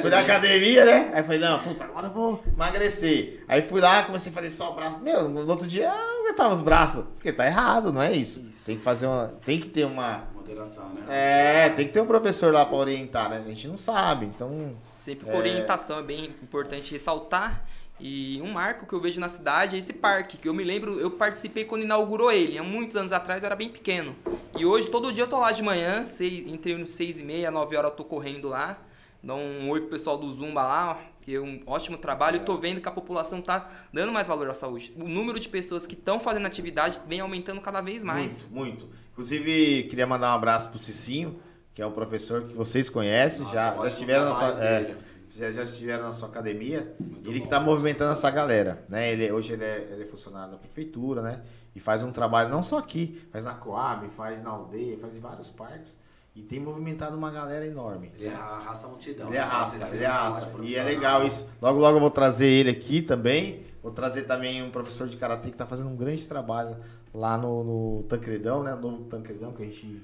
Fui na academia, né? Aí falei, não, puta, agora eu vou emagrecer. Aí fui lá, comecei a fazer só o braço. Meu, no outro dia eu não aguentava os braços. Porque tá errado, não é isso. Isso. Tem que fazer uma. Tem que ter uma. Moderação, né? É, tem que ter um professor lá para orientar, né? A gente não sabe, então. Sempre com orientação é bem importante ressaltar. E um marco que eu vejo na cidade é esse parque, que eu me lembro, eu participei quando inaugurou ele, há muitos anos atrás eu era bem pequeno. E hoje, todo dia eu tô lá de manhã, seis, entre 6 e meia, 9 horas eu tô correndo lá. Dá um oi pro pessoal do Zumba lá, ó, que é um ótimo trabalho. E tô vendo que a população tá dando mais valor à saúde. O número de pessoas que estão fazendo atividade vem aumentando cada vez mais. Muito, muito. Inclusive, queria mandar um abraço pro Cicinho, que é o professor que vocês conhecem, Nossa, já, já estiveram na sua, é. Já, já estiveram na sua academia. ele que bom. está movimentando essa galera, né? Ele, hoje ele é, ele é funcionário da prefeitura, né? E faz um trabalho não só aqui, faz na Coab, faz na aldeia, faz em vários parques. E tem movimentado uma galera enorme. Ele arrasta a multidão. Ele arrasta, Esse ele é arrasta. ótimo E é legal isso. Logo, logo eu vou trazer ele aqui também. Vou trazer também um professor de karatê que está fazendo um grande trabalho lá no, no Tancredão, né? O novo Tancredão que a gente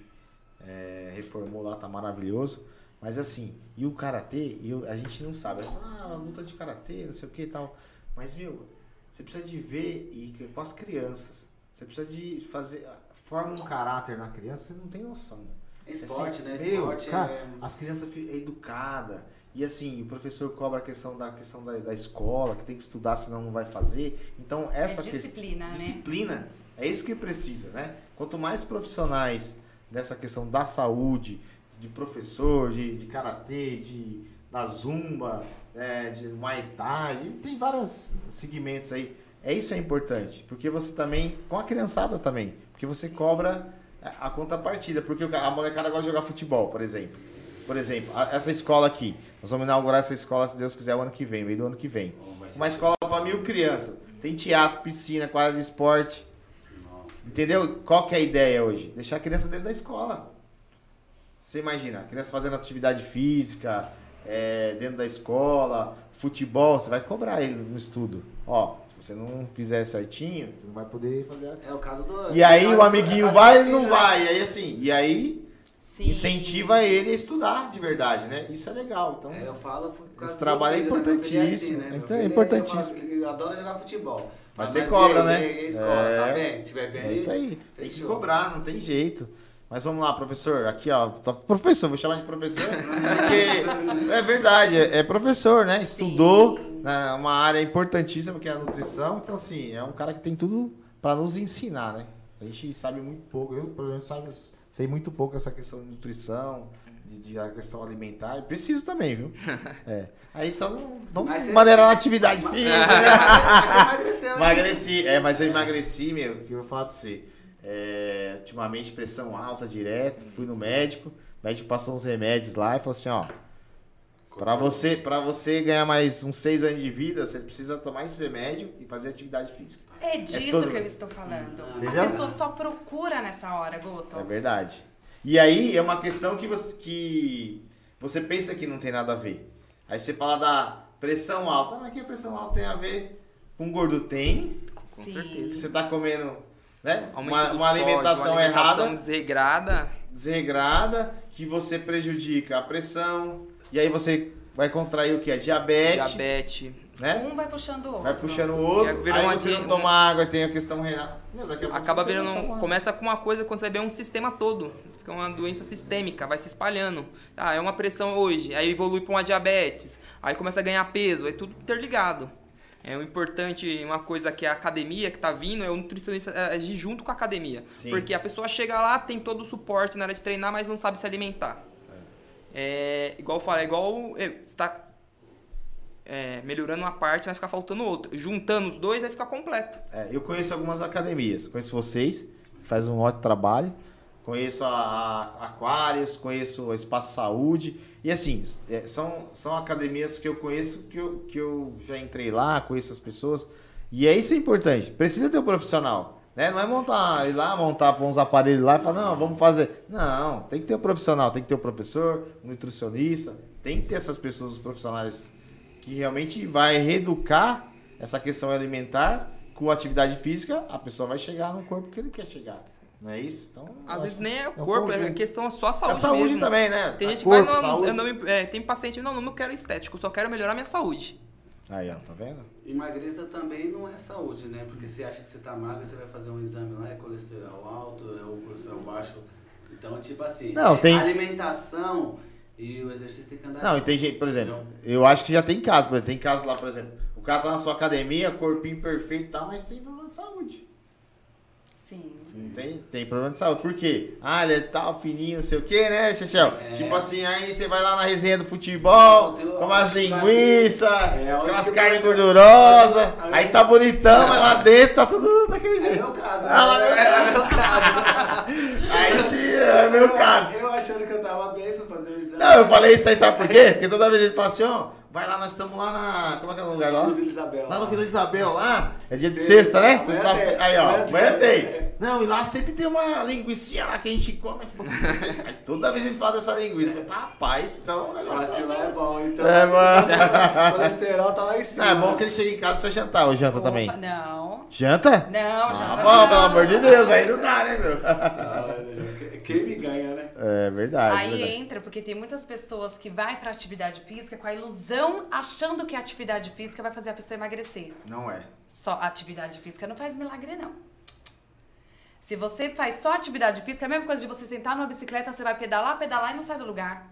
é, reformou lá, tá maravilhoso. Mas assim, e o karatê, e o- a gente não sabe. Ah, luta de karatê, não sei o que e tal. Mas, meu, você precisa de ver e com as crianças. Você precisa de fazer. Forma um caráter na criança, você não tem noção. É esporte, né? Meu, Esporte cara, é... as crianças é educada. E assim, o professor cobra a questão da questão da, da escola, que tem que estudar, senão não vai fazer. Então, essa que- disciplina, né? disciplina é isso que precisa, né? Quanto mais profissionais dessa questão da saúde, de professor, de, de karatê, de da zumba, é, de muay thai, tem vários segmentos aí. É isso é importante, porque você também, com a criançada também, porque você cobra a, a contrapartida, porque a molecada gosta de jogar futebol, por exemplo. Por exemplo, essa escola aqui, nós vamos inaugurar essa escola, se Deus quiser, o ano que vem, meio do ano que vem. Uma escola para mil crianças. Tem teatro, piscina, quadra de esporte. Entendeu? Qual que é a ideia hoje? Deixar a criança dentro da escola. Você imagina, a criança fazendo atividade física, é, dentro da escola, futebol, você vai cobrar ele no estudo. Ó, se você não fizer certinho, você não vai poder fazer. É o caso do... E aí é o caso- amiguinho é vai ele não né? vai. E aí assim, e aí Sim. incentiva ele a estudar de verdade, né? Isso é legal. Então, É, eu falo por causa Esse trabalho é né? Filho importantíssimo. Meu Então, filho é importantíssimo. Ele adora jogar futebol. Mas Ah, você e cobra, aí, né? E aí, a escola, É. tá bem? Se tiver bem É isso aí. Tem que fechou. cobrar, não tem jeito. Mas vamos lá, professor. Aqui, ó. Professor, vou chamar de professor. Porque é verdade, é é professor, né? Estudou né, uma área importantíssima que é a nutrição. Então, assim, é um cara que tem tudo para nos ensinar, né? A gente sabe muito pouco. Eu, por exemplo, sabe, sei muito pouco essa questão de nutrição, de, de a questão alimentar. Preciso também, viu? É. Aí só vamos você- maneirar na atividade física. Mas você emagreceu, hein? Emagreci, é, mas eu emagreci, meu, que eu vou falar pra você. É, ultimamente, pressão alta direto, fui no médico, o médico passou uns remédios lá e falou assim, ó, pra você, pra você ganhar mais uns seis anos de vida, você precisa tomar esse remédio e fazer atividade física. É disso todo- que eu estou falando. Entendeu? A pessoa só procura nessa hora, Guto. É verdade. E aí é uma questão que você, que você pensa que não tem nada a ver. Aí você fala da pressão alta, Ah, mas que a pressão alta tem a ver com gordo? Tem, Com Sim. certeza. você tá comendo né? Uma, uma alimentação sódio, uma alimentação errada. desregrada. desregrada, que você prejudica a pressão, e aí você vai contrair o que? A diabetes, Diabetes. né? Um vai puxando o outro. Vai puxando o outro, aí uma você não toma água, tem a questão renal. Meu, daqui a pouco Acaba virando. tomar. Começa com uma coisa, quando você vê um sistema todo. Fica uma doença sistêmica, vai se espalhando. Ah, é uma pressão hoje, aí evolui para uma diabetes, aí começa a ganhar peso, é tudo interligado. É o importante, uma coisa que é a academia que tá vindo, é o nutricionista é, agir junto com a academia. Sim. Porque a pessoa chega lá, tem todo o suporte na hora de treinar, mas não sabe se alimentar. É, igual eu falo, é igual é, você tá é, melhorando uma parte, vai ficar faltando outra. Juntando os dois, vai ficar completo. É, eu conheço algumas academias, conheço vocês, fazem um ótimo trabalho. Conheço a, a Aquários, conheço o Espaço Saúde. E assim, é, são, são academias que eu conheço, que eu, que eu já entrei lá, conheço as pessoas. E é isso é importante. Precisa ter um profissional. Né? Não é montar, ir lá, montar pôr uns aparelhos lá e falar, não, vamos fazer. Não, tem que ter um profissional, tem que ter um professor, um nutricionista, tem que ter essas pessoas, os profissionais que realmente vai reeducar essa questão alimentar com atividade física, a pessoa vai chegar no corpo que ele quer chegar. Não é isso? Então, Às vezes nem é o que um corpo, é questão só a É saúde. saúde mesmo. também, né? Tem gente que Corpo, vai, não, saúde. eu não é, tem paciente, não, não quero estético, só quero melhorar minha saúde. Aí, ó, tá vendo? Emagreça também não é saúde, né? Porque você acha que você tá magro, você vai fazer um exame lá, é colesterol alto, é o colesterol baixo. Então, tipo assim, Não, é tem- alimentação e o exercício tem que andar. Não, e tem gente, por exemplo, eu acho que já tem casos, por exemplo, tem casos lá, por exemplo, o cara tá na sua academia, corpinho perfeito e tal, mas tem problema de saúde. Sim. Tem, tem problema de saúde. Por quê? Ah, ele é tal, fininho, não sei o quê, né, Chechel? É. Tipo assim, aí você vai lá na resenha do futebol, Não, come as linguiças, É, onde aquelas que carnes gordurosas, Aí- aí tá bonitão, mas lá dentro tá tudo daquele É jeito. meu caso. Ah, lá- né? É meu caso. Aí sim, é meu caso. Eu achando que eu tava bem, fui fazer o exame. Não, eu falei isso aí, sabe por quê? Porque toda vez ele fala assim, ó, vai lá, nós estamos lá na. Como é que é o lugar lá? Lá no Vila Isabel. Lá no Vila Isabel, lá. É dia de Sexta. sexta, né? Amanhã Sexta tem. Aí, ó, Amanhã tem. Não, e lá sempre tem uma linguiça lá que a gente come. Aí toda vez a gente fala dessa linguiça. Rapaz, então que tá lá é bom, então. É, mano. O colesterol tá lá em cima. Não, é bom que ele chega em casa e jantar. Ou janta Opa, também? Não. Janta? Não, Ah, já bom, pelo amor de Deus, aí não dá, né, meu? Ah, Quem me ganha, né? É verdade. Aí verdade. entra, porque tem muitas pessoas que vai pra atividade física com a ilusão, achando que a atividade física vai fazer a pessoa emagrecer. Não é. Só atividade física não faz milagre, não. Se você faz só atividade física, é a mesma coisa de você sentar numa bicicleta, você vai pedalar, pedalar e não sai do lugar.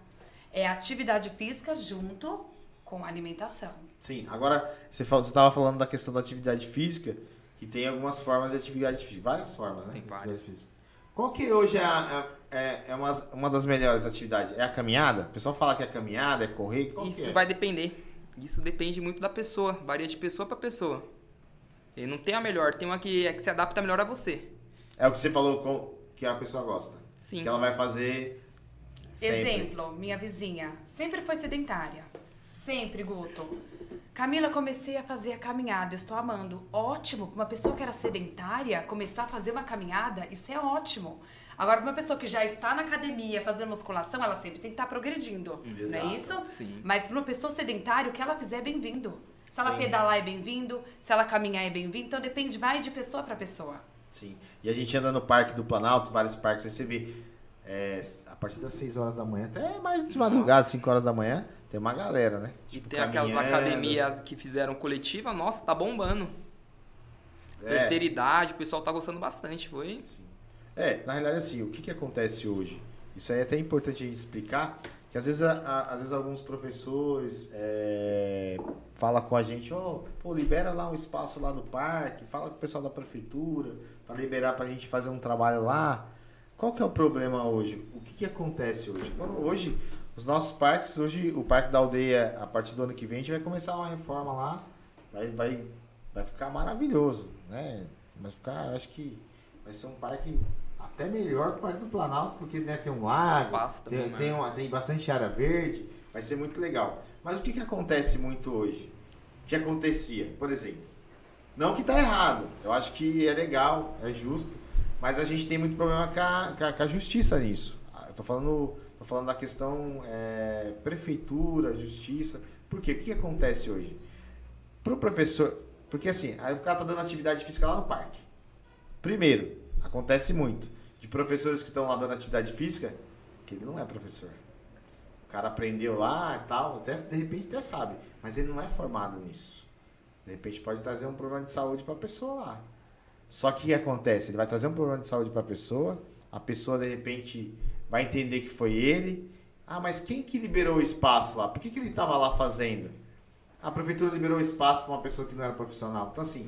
É atividade física junto com alimentação. Sim, agora você estava falando da questão da atividade física, que tem algumas formas de atividade física, várias formas, né? Tem várias. atividade física. Qual que hoje é, a- é, é uma, uma das melhores atividades? É a caminhada? O pessoal fala que é caminhada, é correr, qual que Isso é? vai depender. Isso depende muito da pessoa, varia de pessoa para pessoa. E não tem a melhor, tem uma que, é que se adapta melhor a você. É o que você falou com, que a pessoa gosta. Sim. Que ela vai fazer sempre. Exemplo, minha vizinha sempre foi sedentária. Sempre, Guto. Camila, comecei a fazer a caminhada, estou amando. Ótimo, para uma pessoa que era sedentária, começar a fazer uma caminhada, isso é ótimo. Agora, para uma pessoa que já está na academia fazendo musculação, ela sempre tem que estar progredindo. Não Exato. é isso? Sim. Mas para uma pessoa sedentária, o que ela fizer é bem-vindo. Se ela Sim. pedalar é bem-vindo, se ela caminhar é bem-vindo, então depende, vai de pessoa para pessoa. Sim. E a gente anda no Parque do Planalto, vários parques, aí você vê é, a partir das 6 horas da manhã, até mais de madrugada, 5 horas da manhã, tem uma galera, né? E Tipo, tem aquelas caminhando. academias que fizeram coletiva, nossa, tá bombando. É. Terceira idade, o pessoal tá gostando bastante, foi? Sim. É, na realidade, assim, o que, que acontece hoje? Isso aí é até importante a gente explicar, que às vezes, a- a- às vezes alguns professores é, falam com a gente, ó, pô, libera lá um espaço lá no parque, fala com o pessoal da prefeitura, para liberar pra gente fazer um trabalho lá. Qual que é o problema hoje? O que, que acontece hoje? Quando, hoje, os nossos parques, hoje, o Parque da Aldeia, a partir do ano que vem, a gente vai começar uma reforma lá, vai, vai, vai ficar maravilhoso, né? Vai ficar, acho que vai ser um parque até melhor que o Parque do Planalto, porque né, tem um lago, também, tem, né? tem, uma- tem bastante área verde, vai ser muito legal. Mas o que, que acontece muito hoje? O que acontecia, por exemplo? Não que tá errado, eu acho que é legal, é justo, mas a gente tem muito problema com a, com a- com a justiça nisso. Ah, Eu tô falando, tô falando da questão é, prefeitura, justiça. Por quê? O que, acontece hoje? Pro professor, porque assim, aí o cara tá dando atividade física lá no parque. Primeiro, acontece muito de professores que estão lá dando atividade física, que ele não é professor. O cara aprendeu lá e tal, até, de repente até sabe, mas ele não é formado nisso. De repente pode trazer um problema de saúde para a pessoa lá. Só que o que acontece? Ele vai trazer um problema de saúde para a pessoa, a pessoa de repente vai entender que foi ele. Ah, mas quem que liberou o espaço lá? Por que, que ele estava lá fazendo? A prefeitura liberou o espaço para uma pessoa que não era profissional. Então, assim,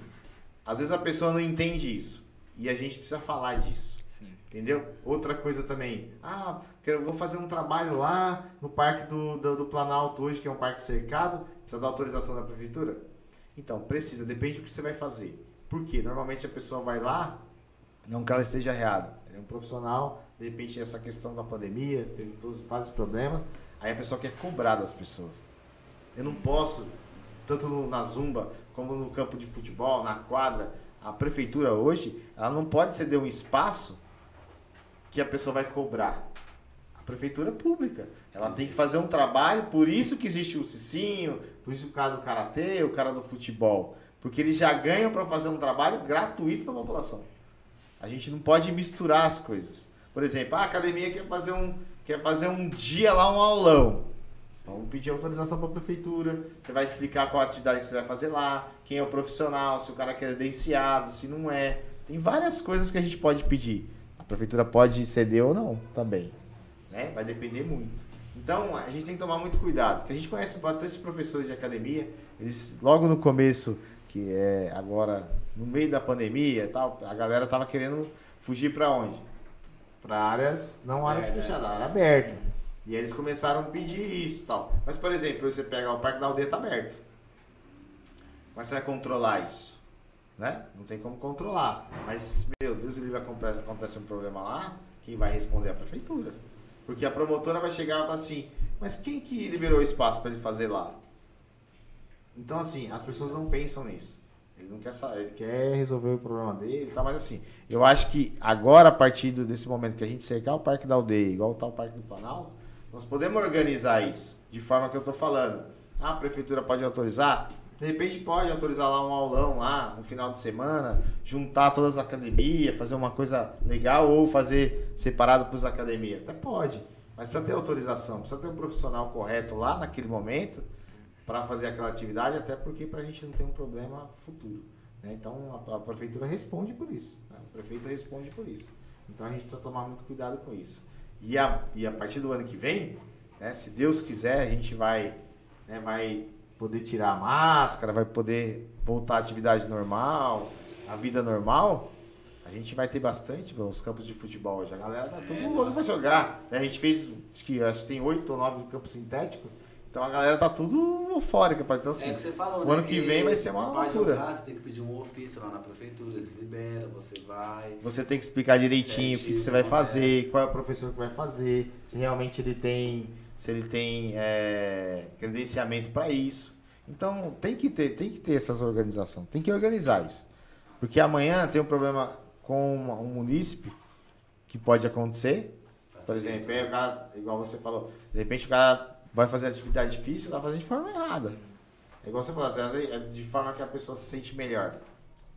às vezes a pessoa não entende isso. E a gente precisa falar disso. Sim. Entendeu? Outra coisa também. Ah, quero, vou fazer um trabalho lá no Parque do, do, do Planalto hoje, que é um parque cercado. Precisa da autorização da prefeitura? Então, precisa. Depende do que você vai fazer. Por quê? Normalmente a pessoa vai lá, não que ela esteja errada. Ele é um profissional, de repente essa questão da pandemia, teve todos vários problemas. Aí a pessoa quer cobrar das pessoas. Eu não posso, tanto no- na zumba como no campo de futebol, na quadra, a prefeitura hoje, ela não pode ceder um espaço que a pessoa vai cobrar. A prefeitura é pública. Ela tem que fazer um trabalho, por isso que existe o Cicinho, por isso o cara do karatê, o cara do futebol. Porque eles já ganham para fazer um trabalho gratuito para a população. A gente não pode misturar as coisas. Por exemplo, a academia quer fazer um, quer fazer um dia lá, um aulão. Vamos pedir autorização para a prefeitura. Você vai explicar qual atividade que você vai fazer lá, quem é o profissional, se o cara é credenciado, se não é. Tem várias coisas que a gente pode pedir. A prefeitura pode ceder ou não também. Né? Vai depender muito. Então a gente tem que tomar muito cuidado. Porque a gente conhece bastante professores de academia. Eles, logo no começo, que é agora no meio da pandemia e tal, a galera tava querendo fugir para onde? Para áreas, não áreas fechadas, área aberta. E eles começaram a pedir isso e tal. Mas, por exemplo, você pega o Parque da Aldeia tá aberto. Mas você vai controlar isso? Né? Não tem como controlar. Mas, meu Deus, livre acontece um problema lá, quem vai responder é a prefeitura. Porque a promotora vai chegar e falar assim, mas quem que liberou espaço para ele fazer lá? Então, assim, as pessoas não pensam nisso. Ele não quer saber, ele quer resolver o problema dele, tá? Mas assim, eu acho que agora, a partir desse momento que a gente cercar o Parque da Aldeia, igual tá o Parque do Planalto, nós podemos organizar isso de forma que eu tô falando. Ah, a prefeitura pode autorizar? De repente pode autorizar lá um aulão lá, um final de semana, juntar todas as academias, fazer uma coisa legal ou fazer separado para as academias. Até pode. Mas para ter autorização, precisa ter um profissional correto lá naquele momento para fazer aquela atividade, até porque para a gente não ter um problema futuro. Né? Então a, a, prefeitura responde por isso. Né? O prefeito responde por isso. Então a gente precisa tomar muito cuidado com isso. E a, e a partir do ano que vem, né, se Deus quiser, a gente vai, né, vai poder tirar a máscara, vai poder voltar à atividade normal, a vida normal. A gente vai ter bastante os campos de futebol hoje. A galera tá tudo é, louco pra jogar. Né? A gente fez, acho que, acho que tem oito ou nove campos sintéticos. Então a galera tá tudo eufórica. Então, assim, é que você falou, o né? ano que, vem vai ser uma loucura. Jogar, você tem que pedir um ofício lá na prefeitura, eles liberam, você vai. Você tem que explicar direitinho o que, que você vai fazer, qual é o professor que vai fazer, se realmente ele tem, se ele tem é, credenciamento para isso. Então tem que ter, tem que ter essas organizações, tem que organizar isso. Porque amanhã tem um problema com um munícipe que pode acontecer. Tá Por exemplo, o cara, igual você falou, de repente o cara vai fazer atividade difícil, vai fazer de forma errada. É igual você falou, assim, é de forma que a pessoa se sente melhor.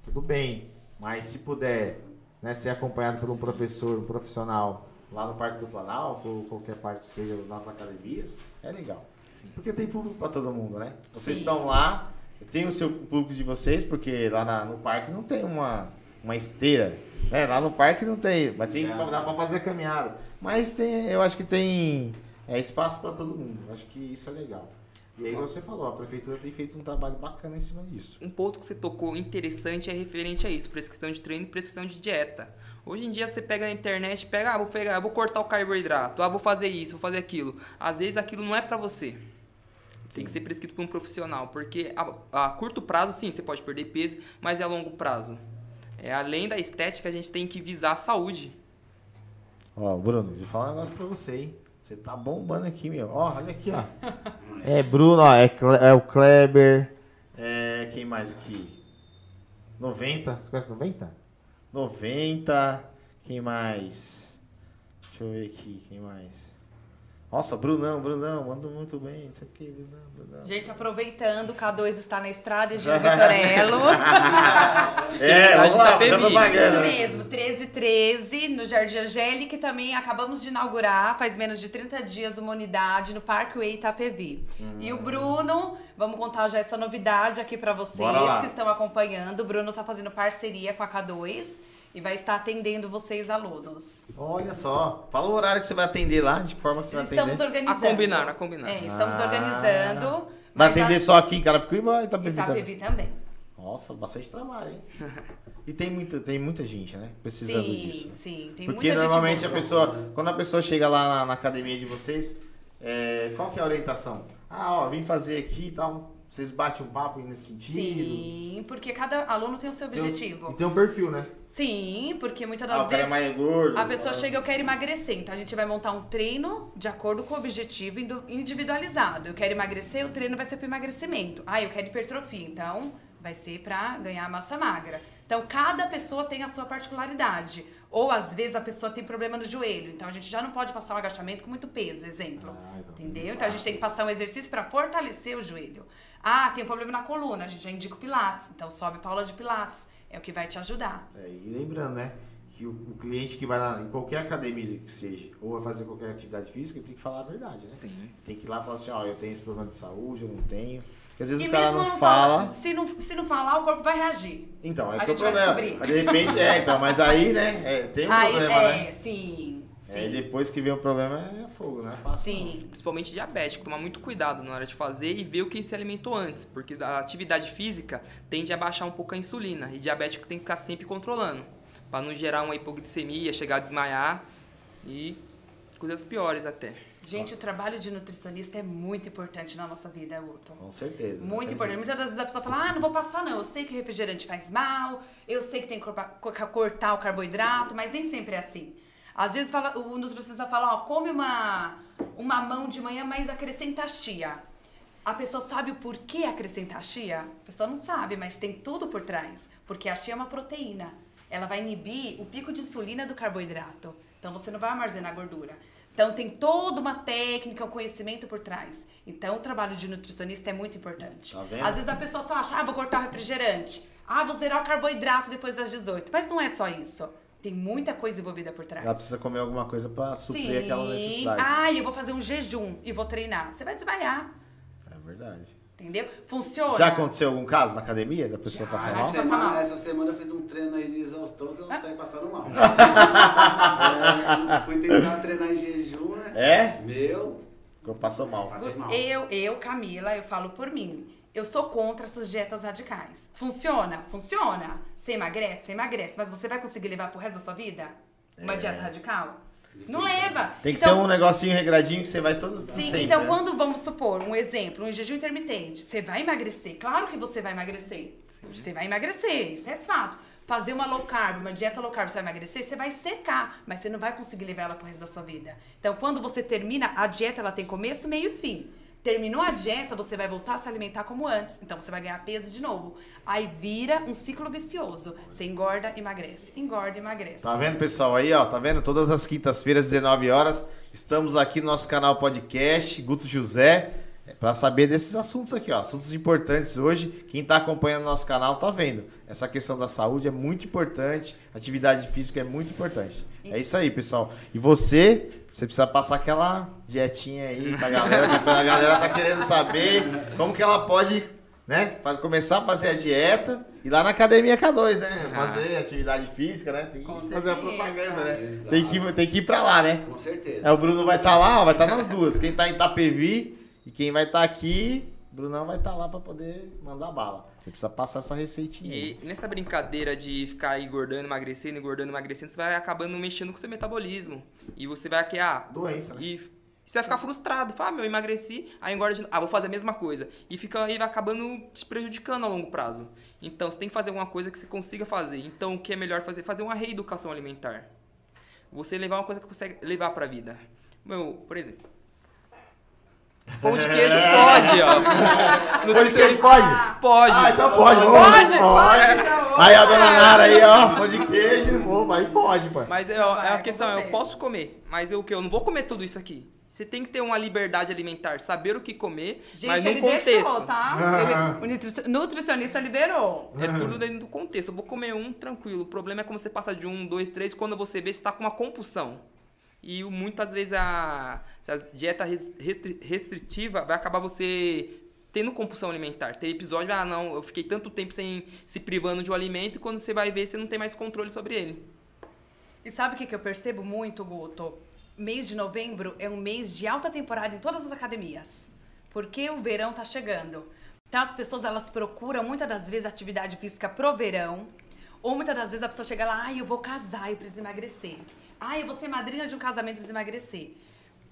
Tudo bem, mas se puder né, ser acompanhado por um Sim. professor, um profissional lá no Parque do Planalto, ou qualquer parque que seja nas academias, é legal. Sim. Porque tem público para todo mundo, né? Vocês Sim. estão lá, tem o seu público de vocês, porque lá na, no parque não tem uma, uma esteira. Né? Lá no parque não tem, mas tem, dá para fazer caminhada. Mas tem, eu acho que tem é espaço para todo mundo. Acho que isso é legal. E aí você falou, a prefeitura tem feito um trabalho bacana em cima disso. Um ponto que você tocou interessante é referente a isso, prescrição de treino e prescrição de dieta. Hoje em dia você pega na internet, pega, ah, vou pegar, vou cortar o carboidrato, ah, vou fazer isso, vou fazer aquilo. Às vezes aquilo não é para você. Tem que ser prescrito por um profissional, porque a, a, curto prazo sim, você pode perder peso, mas é a longo prazo. É além da estética, a gente tem que visar a saúde. Ó, Bruno, vou falar um negócio pra você, hein? Você tá bombando aqui, meu. Ó, olha aqui, ó. É Bruno, ó. É, é o Kleber. É. Quem mais aqui? 90. Você conhece 90? 90. Quem mais? Deixa eu ver aqui. Quem mais? Nossa, Brunão, Brunão, mandou muito bem, não sei o que, Brunão, Brunão. Gente, aproveitando, o K2 está na estrada e Gil Vitorello. é, vamos lá, tá propaganda. Isso mesmo, 1313, no Jardim Angélica, e também acabamos de inaugurar, faz menos de 30 dias, uma unidade no Parkway Itapevi. Hum. E o Bruno, vamos contar já essa novidade aqui para vocês que estão acompanhando. O Bruno está fazendo parceria com a K2 e vai estar atendendo vocês, alunos. Olha só. Fala o horário que você vai atender lá, de que forma que você vai atender. Estamos organizando. A combinar, a combinar. É, estamos ah. organizando. Vai atender já... só aqui em Carapicuíba e Itapevi, Itapevi também. Nossa, bastante trabalho, hein? e tem, muito, tem muita gente, né? Precisando sim, disso. Sim, tem Porque muita normalmente a pessoa, quando a pessoa chega lá na, na academia de vocês, é, qual que é a orientação? Ah, ó, vim fazer aqui e tal vocês batem um papo nesse sentido? Sim, porque cada aluno tem o seu objetivo. Tem e tem um perfil, né? Sim, porque muitas das ah, vezes. é mais gordo, a pessoa chega, eu quero emagrecer. Então a gente vai montar um treino de acordo com o objetivo individualizado. Eu quero emagrecer, o treino vai ser para emagrecimento. Ah, eu quero hipertrofia. Então vai ser para ganhar massa magra. Então cada pessoa tem a sua particularidade. Ou às vezes a pessoa tem problema no joelho. Então a gente já não pode passar um agachamento com muito peso, exemplo. Ah, então entendeu? Então a gente tem que passar um exercício para fortalecer o joelho. Ah, tem um problema na coluna, a gente já indica o Pilates. Então sobe para aula de Pilates. É o que vai te ajudar. É, e lembrando, né? Que o, o, cliente que vai lá em qualquer academia que seja, ou vai fazer qualquer atividade física, tem que falar a verdade, né? Sim. Tem que ir lá e falar assim, ó, eu tenho esse problema de saúde, eu não tenho. Porque às vezes e o cara não, não fala. fala se, não, se não falar, o corpo vai reagir. Então, esse é o problema. Mas de repente, é, então, mas aí, né, é, tem um aí, problema, é, né? Sim. Aí Sim. depois que vem o problema é fogo, não é fácil. Sim. Principalmente diabético, tomar muito cuidado na hora de fazer e ver o que se alimentou antes, porque a atividade física tende a baixar um pouco a insulina e diabético tem que ficar sempre controlando, para não gerar uma hipoglicemia, chegar a desmaiar e coisas piores até. Gente, o trabalho de nutricionista é muito importante na nossa vida, Guto. Com certeza. Muito Não importante. Muitas das vezes a pessoa fala, ah, não vou passar não. Eu sei que o refrigerante faz mal, eu sei que tem que cortar o carboidrato, mas nem sempre é assim. Às vezes fala- o nutricionista fala, ó, come uma, uma mão de manhã, mas acrescenta chia. A pessoa sabe o porquê acrescentar chia? A pessoa não sabe, mas tem tudo por trás. Porque a chia é uma proteína. Ela vai inibir o pico de insulina do carboidrato. Então você não vai armazenar gordura. Então tem toda uma técnica, um conhecimento por trás. Então o trabalho de nutricionista é muito importante. Tá vendo? Às vezes a pessoa só acha, ah, vou cortar o refrigerante. Ah, vou zerar o carboidrato depois das 18. Mas não é só isso. Tem muita coisa envolvida por trás. Ela precisa comer alguma coisa pra suprir Sim. aquela necessidade. Ah, eu vou fazer um jejum e vou treinar. Você vai desmaiar, É verdade. entendeu? Funciona. Já aconteceu algum caso na academia da pessoa Já. passar Essa mal? Passa semana, mal. essa semana eu fiz um treino aí de exaustão que eu Ah. saí passando mal. É, fui tentar treinar em jejum, né? É? Meu, Ficou- Passou mal. passei mal. Eu, eu, Camila, eu falo por mim. Eu sou contra essas dietas radicais. Funciona? Funciona. Você emagrece? Você emagrece. Mas você vai conseguir levar pro resto da sua vida? Uma É. dieta radical? Não Difícil, leva. Tem que Então- ser um negocinho regradinho que você vai todo Sim, sempre, então né? quando, vamos supor, um exemplo, um jejum intermitente, você vai emagrecer. Claro que você vai emagrecer. Você vai emagrecer, isso é fato. Fazer uma low carb, uma dieta low carb, você vai emagrecer, você vai secar, mas você não vai conseguir levar ela pro resto da sua vida. Então, quando você termina, a dieta ela tem começo, meio e fim. Terminou a dieta, você vai voltar a se alimentar como antes. Então, você vai ganhar peso de novo. Aí vira um ciclo vicioso. Você engorda, emagrece. Engorda, emagrece. Tá vendo, pessoal, aí, ó, tá vendo? Todas as quintas-feiras, 19 horas, estamos aqui no nosso canal podcast, Guto José, pra saber desses assuntos aqui, ó, assuntos importantes hoje. Quem tá acompanhando nosso canal tá vendo. Essa questão da saúde é muito importante, atividade física é muito importante. É isso aí, pessoal. E você, você precisa passar aquela dietinha aí pra galera, que a galera tá querendo saber como que ela pode, né, começar a fazer a dieta e lá na academia K2, né, fazer atividade física, né, tem que Com fazer a certeza. propaganda, né. Exato. Tem que, tem que ir pra lá, né. Com certeza. É, o Bruno vai estar lá, ó, vai estar nas duas. Quem tá em Itapevi e quem vai estar aqui, Brunão vai estar lá pra poder mandar bala. Você precisa passar essa receitinha. E nessa brincadeira de ficar engordando, emagrecendo, engordando, emagrecendo, você vai acabando mexendo com o seu metabolismo. E você vai aqui, ah, Doença, né? E você vai ficar frustrado. Fala, ah, meu, eu emagreci, aí engorda de novo. Ah, vou fazer a mesma coisa. E fica aí vai acabando te prejudicando a longo prazo. Então, você tem que fazer alguma coisa que você consiga fazer. Então, o que é melhor fazer? Fazer uma reeducação alimentar. Você levar uma coisa que consegue levar pra vida. Meu, por exemplo. Pão de queijo pode, ó. No Pão de queijo pode? Pode. Ah, então pode. Pode, pode. pode, então. Aí a dona Nara aí, ó, pão de queijo, pô, aí pode, pô. Mas é, ó, é a questão, eu posso comer, mas eu o que? Eu não vou comer tudo isso aqui. Você tem que ter uma liberdade alimentar, saber o que comer, Gente, mas no ele contexto. deixou, tá? Ele- o nutri- nutricionista liberou. É tudo dentro do contexto. Eu vou comer um tranquilo. O problema é como você passa de um, dois, três, quando você vê, você tá com uma compulsão. E muitas vezes a, a dieta res- restri- restritiva vai acabar você tendo compulsão alimentar. Tem episódio, ah não, eu fiquei tanto tempo sem se privando de um alimento e quando você vai ver, você não tem mais controle sobre ele. E sabe o que, eu percebo muito, Guto? Mês de novembro é um mês de alta temporada em todas as academias. Porque o verão tá chegando. Então as pessoas elas procuram muitas das vezes atividade física pro verão. Ou muitas das vezes a pessoa chega lá, ai, eu vou casar, eu preciso emagrecer. Ai, eu vou ser madrinha de um casamento, preciso emagrecer.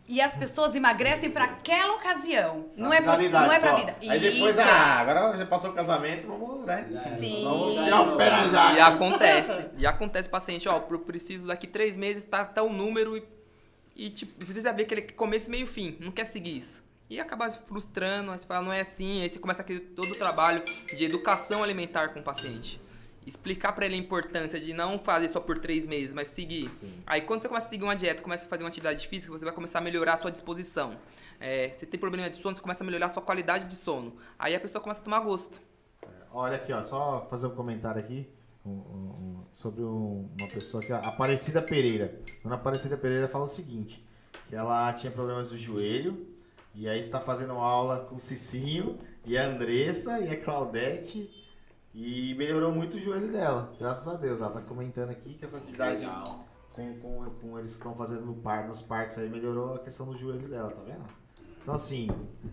E as pessoas emagrecem para aquela ocasião. Não é, pra, não é pra só. vida. Aí depois, Isso. ah, agora já passou o casamento, vamos, né? Sim. Vamos o jaca. E acontece. E acontece, paciente, ó, eu preciso daqui três meses tá tal número e, e tipo, você precisa ver aquele começo, meio e fim. Não quer seguir isso. E acaba se frustrando, aí você fala, não é assim, aí você começa aquele, todo o trabalho de educação alimentar com o paciente. Explicar pra ele a importância de não fazer só por três meses, mas seguir. Aí quando você começa a seguir uma dieta, começa a fazer uma atividade física, você vai começar a melhorar a sua disposição. É, você tem problema de sono, você começa a melhorar a sua qualidade de sono. Aí a pessoa começa a tomar gosto. Olha aqui, ó, só fazer um comentário aqui um- um- sobre um- uma pessoa que é a Aparecida Pereira. Dona Aparecida Pereira fala o seguinte, que ela tinha problemas do joelho e aí está fazendo aula com o Cicinho e a Andressa e a Claudete e melhorou muito o joelho dela, graças a Deus. Ela tá comentando aqui que essa atividade Legal. com, com, com eles que estão fazendo no par, nos parques aí, melhorou a questão do joelho dela, tá vendo? Então assim,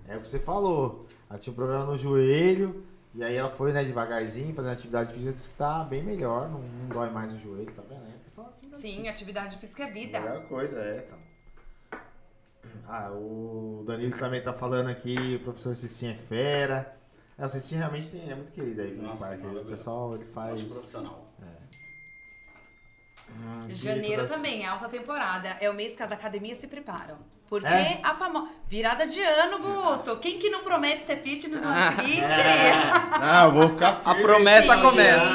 é o que você falou. Ela tinha um problema no joelho, e aí ela foi, né, devagarzinho, fazendo atividade física, disse que tá bem melhor, não, não dói mais o joelho, tá vendo? É questão da atividade Sim, física. atividade física é vida. Melhor coisa, é, então. Ah, o Danilo também tá falando aqui, o professor Cistinha é fera. É, o Cistinha realmente tem- é muito querido aí no Nossa, parque. O pessoal, ele faz... Acho profissional. Hum, Janeiro todas- também, é alta temporada. É o mês que as academias se preparam. Porque É? a famosa. Virada de ano, Guto. Quem que não promete ser fitness no ano seguinte? É. Não, eu vou ficar A firme. promessa Sim. começa.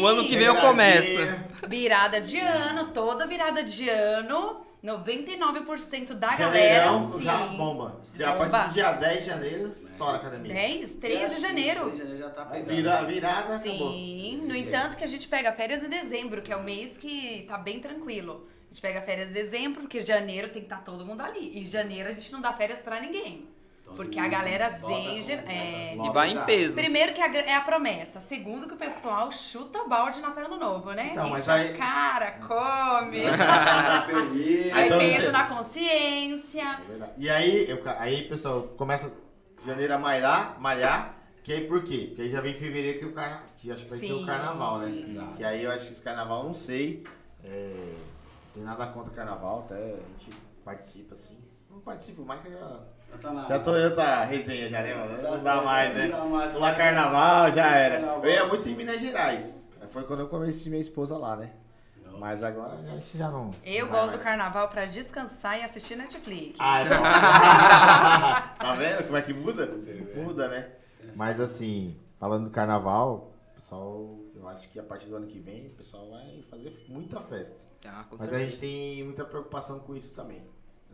O ano que vem eu começo. Virada de ano, toda virada de ano. 99% da Janeirão galera. já sim. bomba. Já, a partir do dia 10 de janeiro, estoura a academia. 10, 3 de janeiro. 3 de janeiro já tá pegando. vira, virada, acabou. Sim, no jeito. entanto que a gente pega férias em dezembro, que é o mês que tá bem tranquilo. A gente pega férias em dezembro, porque janeiro tem que estar todo mundo ali. E janeiro a gente não dá férias pra ninguém. Todo Porque a galera vem. bota- é. E vai em peso. Primeiro que a é a promessa. Segundo que o pessoal chuta o balde de Natal Ano Novo, né? Então, Enche mas a aí- cara, come. Aí então peso você- na consciência. É. E aí, eu, aí, pessoal, começa janeiro a malhar, malhar. Que aí por quê? Porque aí já vem fevereiro que, tem o carna... que acho que vai ter Sim. o carnaval, né? Exato. Que aí eu acho que esse carnaval, não sei. É... Não tem nada contra carnaval, até a gente participa assim. Não participo mais que. Já tá na- Já tô em outra resenha, já, né, mano? Tá Não dá certo, mais, não né? dá mais. Pular carnaval, já era. Carnaval. Eu ia muito em Minas Gerais. Foi quando eu conheci minha esposa lá, né? Mas agora a gente já não. Eu não gosto do carnaval pra descansar e assistir Netflix. Ah, não. tá vendo como é que muda? Muda, né? Mas assim, falando do carnaval, pessoal, eu acho que a partir do ano que vem o pessoal vai fazer muita festa. Ah, com Mas a certeza. gente tem muita preocupação com isso também.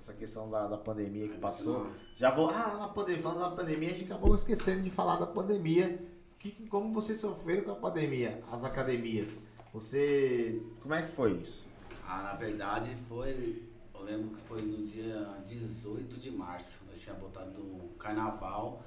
Essa questão da, da pandemia que Ai, passou. Já vou. Ah, na pandemia, falando da pandemia, a gente acabou esquecendo de falar da pandemia. Que, como vocês sofreram com a pandemia? As academias. Você. Como é que foi isso? Ah, na verdade foi. Eu lembro que foi no dia 18 de março. Nós tínhamos botado no carnaval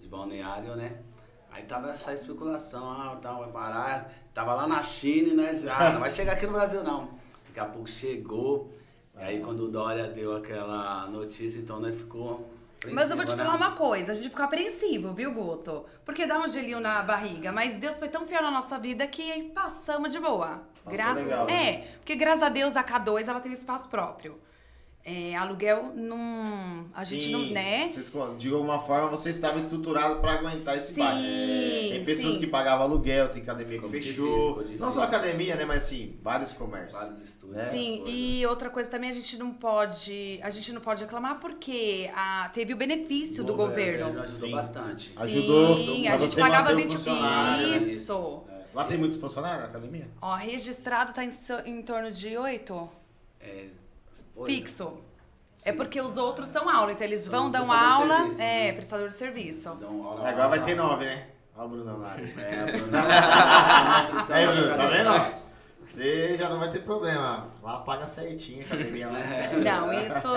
de balneário, né? Aí tava essa especulação, ah, tal, vai parar. Tava lá na China e nós já, não vai chegar aqui no Brasil não. Daqui a pouco chegou. E aí quando o Dória deu aquela notícia, então nós ficou. Mas eu vou te apreensivo, falar né? uma coisa, a gente ficou apreensivo, viu, Guto? Porque dá um gelinho na barriga, mas Deus foi tão fiel na nossa vida que passamos de boa. Passou graças legal, né? É, porque graças a Deus a K2 ela tem um espaço próprio. É, aluguel não. A gente não. Né? Vocês, de alguma forma, você estava estruturado para aguentar esse Sim, bar. É, tem pessoas sim. que pagavam aluguel, tem academia que Ficou fechou. difícil. Não só academia, né? Mas assim, vários comércios. Vários estúdios. Né? Sim, e outra coisa também a gente não pode, a gente não pode reclamar porque a, teve o benefício do governo. ajudou Sim. bastante. Ajudou Sim, a gente pagava manter o 20 funcionário, né? Isso. Lá tem muitos funcionários na academia? Ó, registrado tá em, em torno de 8 É, oito. fixo. Sim. É porque os outros são aula, então eles São vão dar uma aula, serviço, é, né? prestador de serviço. Então, aula- Agora vai ter nove, né? Olha o Bruno área. É, Bruno. Aí, Bruno, tá vendo? Você já não vai ter problema. Lá paga certinho, a academia lá é. Não, isso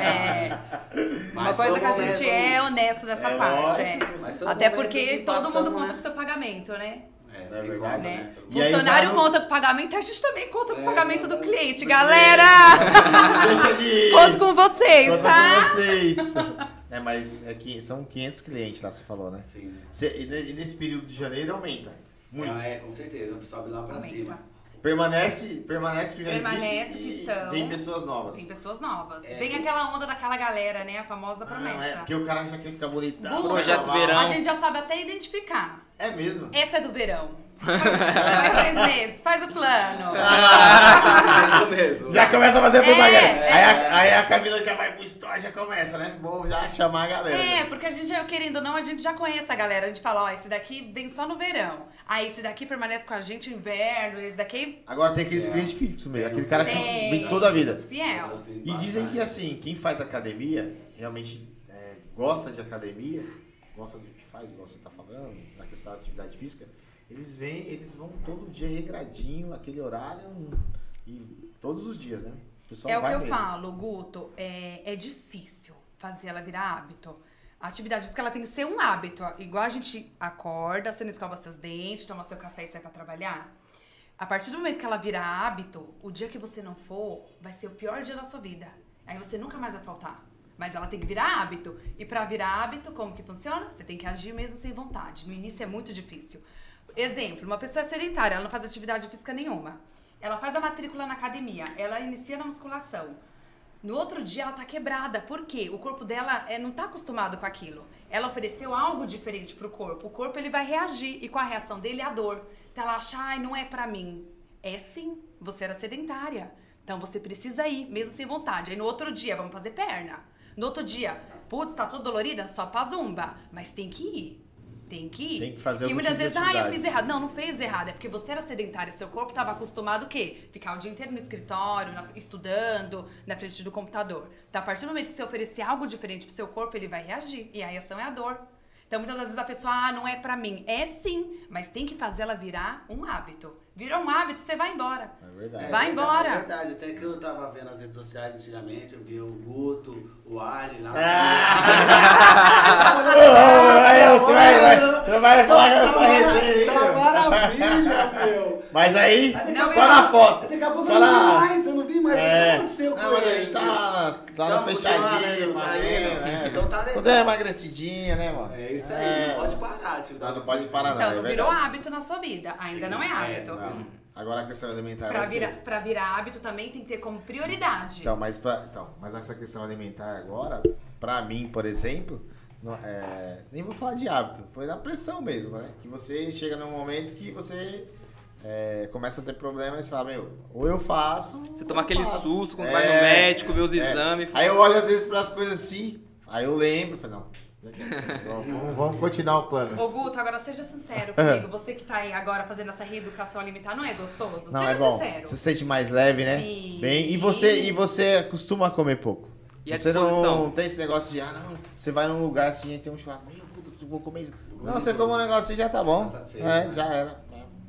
é uma coisa que a um momento- gente é honesto nessa É parte. lógico. é. Um Até porque que todo mundo conta né? com o seu pagamento, né? É, É tem verdade, como, né? né? E aí, Funcionário não- conta com o pagamento, a gente também conta com o É, pagamento do é, cliente. é. Galera, Deixa de. conto com vocês, Conta tá? com vocês. É, mas é que são 500 clientes lá, você falou, né? Sim. Cê- e ne- nesse período de janeiro aumenta. Muito. É, com certeza. Sobe lá pra Aumenta. cima. Permanece, permanece que já Permanece existe que e estão. vem pessoas novas. Tem pessoas novas. É. Vem aquela onda daquela galera, né? A famosa Ah, promessa. é, porque o cara já quer ficar bonitão. Projeto carnaval. verão. A gente já sabe até identificar. É mesmo. Essa é do verão. Faz, três meses, faz o plano. É isso mesmo. Já começa a fazer É, propaganda. é. Aí, a, aí a Camila já vai pro store, já começa, né? Vou já chamar a galera. É, porque a gente, já, querendo ou não, a gente já conhece a galera. A gente fala, ó, esse daqui vem só no verão. Aí esse daqui permanece com a gente no inverno, esse daqui Agora tem aqueles É. clientes fixos mesmo. Aquele cara que tem. vem toda a vida. fiel. E dizem que assim, quem faz academia, realmente é, gosta de academia, gosta do que faz, igual você tá falando, questão da atividade física, eles vêm, eles vão todo dia regradinho, aquele horário, e todos os dias, né? O pessoal É o que eu mesmo. falo, Guto, é, é difícil fazer ela virar hábito. A atividade física ela tem que ser um hábito. Igual a gente acorda, você não escova seus dentes, toma seu café e sai pra trabalhar. A partir do momento que ela vira hábito, o dia que você não for, vai ser o pior dia da sua vida. Aí você nunca mais vai faltar. Mas ela tem que virar hábito. E para virar hábito, como que funciona? Você tem que agir mesmo sem vontade. No início é muito difícil. Exemplo, uma pessoa é sedentária, ela não faz atividade física nenhuma. Ela faz a matrícula na academia, ela inicia na musculação. No outro dia ela tá quebrada. Por quê? O corpo dela é, não tá acostumado com aquilo. Ela ofereceu algo diferente pro corpo. O corpo ele vai reagir e com a reação dele a dor. Então ela acha, ai, não é para mim. É sim, você era sedentária. Então você precisa ir, mesmo sem vontade. Aí no outro dia, vamos fazer perna. No outro dia, putz, tá tudo dolorida? Só pra zumba. Mas tem que ir. Tem que ir. Tem que fazer E muitas tipo vezes, ah, eu fiz errado. Não, não fez errado. É porque você era sedentária. Seu corpo estava acostumado o quê? Ficar o dia inteiro no escritório, na- estudando, na frente do computador. Então, a partir do momento que você oferecer algo diferente pro seu corpo, ele vai reagir. E a reação é a dor. Então, muitas das vezes a pessoa, ah, não é pra mim. É sim, mas tem que fazer ela virar um hábito. Virou um hábito, você vai embora. É verdade. Vai É embora. verdade, até que eu tava vendo as redes sociais antigamente, eu vi o Guto, o Ali lá. Aí, você vai, vai, falar com essa resenha Tá maravilha, meu. Mas aí, Não, a só na foto. Daqui a pouco Só não na... mais, eu não vi mais. O É. que aconteceu com Não, mas a ele? gente tá, tá fechadinho, tá indo. né? Então tá legal. Tudo é emagrecidinha, né, mano? É isso aí, É. não pode parar. Tipo, Não, não pode parar, não. Então, é não virou hábito na sua vida. Ainda não é Sim, hábito. Não. Agora a questão alimentar Pra virar, pra virar hábito também tem que ter como prioridade. Então, mas, pra, então, mas essa questão alimentar agora, pra mim, por exemplo, não- é, nem vou falar de hábito, foi na pressão mesmo, né? Que você chega num momento que você é, começa a ter problemas e fala, meu, ou eu faço. Você toma aquele faço. susto quando É, vai no médico, vê os é. exames. Aí eu olho às vezes para as coisas assim, aí eu lembro, falo, não, é assim, vamos, vamos- continuar o plano. Ô Guto, agora seja sincero comigo. Você que tá aí agora fazendo essa reeducação alimentar, não é gostoso? Não, seja é bom. sincero. Você se sente mais leve, né? Sim. Bem, e você e você costuma comer pouco. E você não tem esse negócio de, ah, não, você vai num lugar assim e tem um churrasco, meu puta, eu vou comer isso. Não, você come um negócio assim já tá bom. Tá É, né? já era.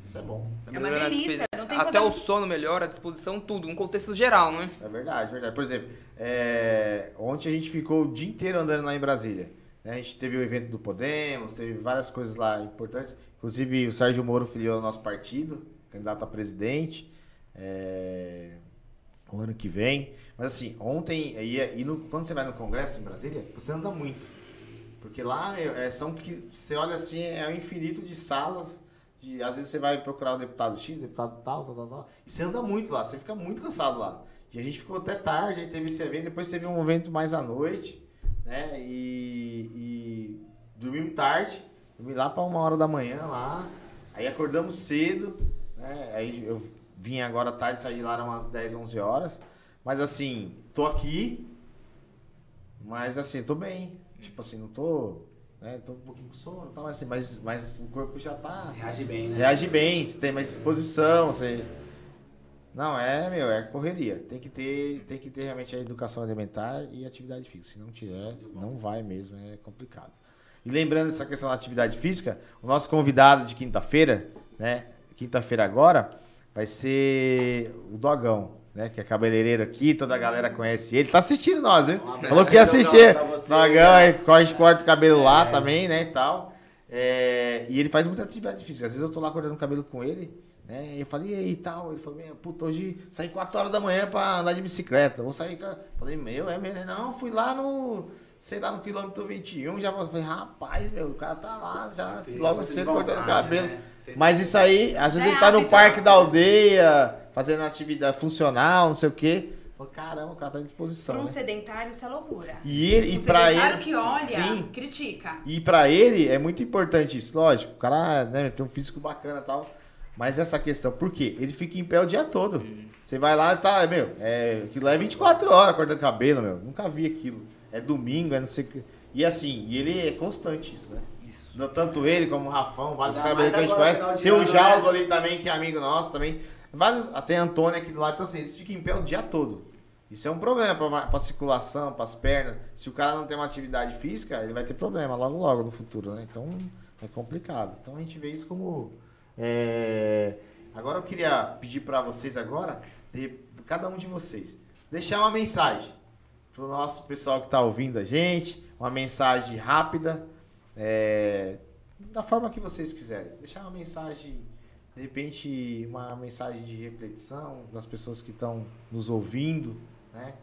É, Isso é bom. Tá É uma delícia, Até fazer- o sono melhora, a disposição, tudo. Um contexto geral, não é? É verdade, verdade. Por exemplo, é, ontem a gente ficou o dia inteiro andando lá em Brasília. né? A gente teve o evento do Podemos, teve várias coisas lá importantes. Inclusive o Sérgio Moro filiou ao nosso partido, candidato a presidente. É, o ano que vem. Mas assim, ontem, e, e no- quando você vai no Congresso em Brasília, você anda muito. Porque lá é, são que. Você olha assim, é um infinito de salas. De, às vezes você vai procurar o deputado X, deputado tal, tal, tal, tal. E você anda muito lá, você fica muito cansado lá. E a gente ficou até tarde, aí teve esse evento, depois teve um evento mais à noite, né? E, e dormimos tarde, dormi lá para uma hora da manhã lá. Aí acordamos cedo, né? Aí eu vim agora à tarde, saí de lá umas 10, 11 horas. Mas assim, tô aqui, mas assim, tô bem. Tipo assim, não tô. Né, tô um pouquinho com sono, tá, mas, assim, mas, mas o corpo já tá. Reage bem, né? Reage bem, você tem mais disposição, você. Não, é, meu, é correria. Tem que ter, tem que ter realmente a educação alimentar e atividade física. Se não tiver, não vai mesmo, é complicado. E lembrando essa questão da atividade física, o nosso convidado de quinta-feira, né? Quinta-feira agora, vai ser o Dogão, né? Que é cabeleireiro aqui, toda a galera conhece ele. Tá assistindo nós, viu? Falou que ia assistir. né? aí, a gente corta o cabelo lá É. também, né? E tal. É, e ele faz muita atividade física. Às vezes eu tô lá cortando o cabelo com ele, né? E eu falei, e aí, tal? Ele falou, meu, puta, hoje saí 4 horas da manhã pra andar de bicicleta. Vou sair com. a-" Falei, meu, é mesmo? Não, fui lá no. Sei lá, no quilômetro 21, já vou- falei, rapaz, meu, o cara tá lá, já logo cedo cortando o cabelo. né? Mas isso aí, às vezes é ele tá no parque né? da aldeia, fazendo atividade funcional, não sei o quê. Caramba, o cara tá à disposição. Para um né? sedentário, isso é loucura. E ele, e um pra sedentário ele. que olha, Sim, critica. e pra ele é muito importante isso, lógico. O cara né, tem um físico bacana e tal. Mas essa questão, por quê? Ele fica em pé o dia todo. Você vai lá e tá, meu, é, aquilo lá é 24 horas cortando cabelo, meu. Nunca vi aquilo. É domingo, é não sei o que. E assim, e ele é constante isso, né? Isso. Tanto ele como o Rafão, vários cabeleiros que a gente conhece. Tem o ano, Jaldo né? ali também, que é amigo nosso também. Vários, até a Antônia aqui do lado. Então assim, eles ficam em pé o dia todo. Isso é um problema pra, pra circulação, pras pernas. Se o cara não tem uma atividade física, ele vai ter problema logo logo no futuro, né? Então é complicado. Então a gente vê isso como. é, Agora eu queria pedir pra vocês agora, de... cada um de vocês, deixar uma mensagem pro nosso pessoal que tá ouvindo a gente, uma mensagem rápida, é, da forma que vocês quiserem. Deixar uma mensagem de repente, uma mensagem de reflexão das pessoas que estão nos ouvindo, né?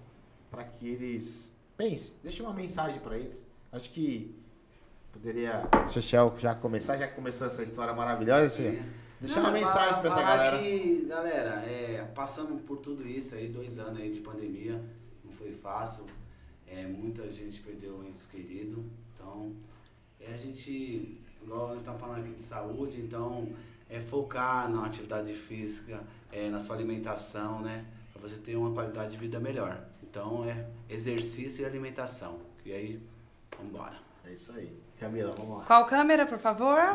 Para que eles pensem, deixe uma mensagem para eles. Acho que poderia o Chechel já começar, já começou essa história maravilhosa, Chechel. Deixar uma mensagem para essa galera. Que, galera, é, passamos por tudo isso aí, dois anos aí de pandemia, não foi fácil. É, muita gente perdeu entes queridos. Então, é, a gente, igual nós estamos falando aqui de saúde, então é focar na atividade física, é, na sua alimentação, né? Pra você ter uma qualidade de vida melhor. Então é exercício e alimentação. E aí, vambora. É isso aí. Camila, vamos lá. Qual câmera, por favor?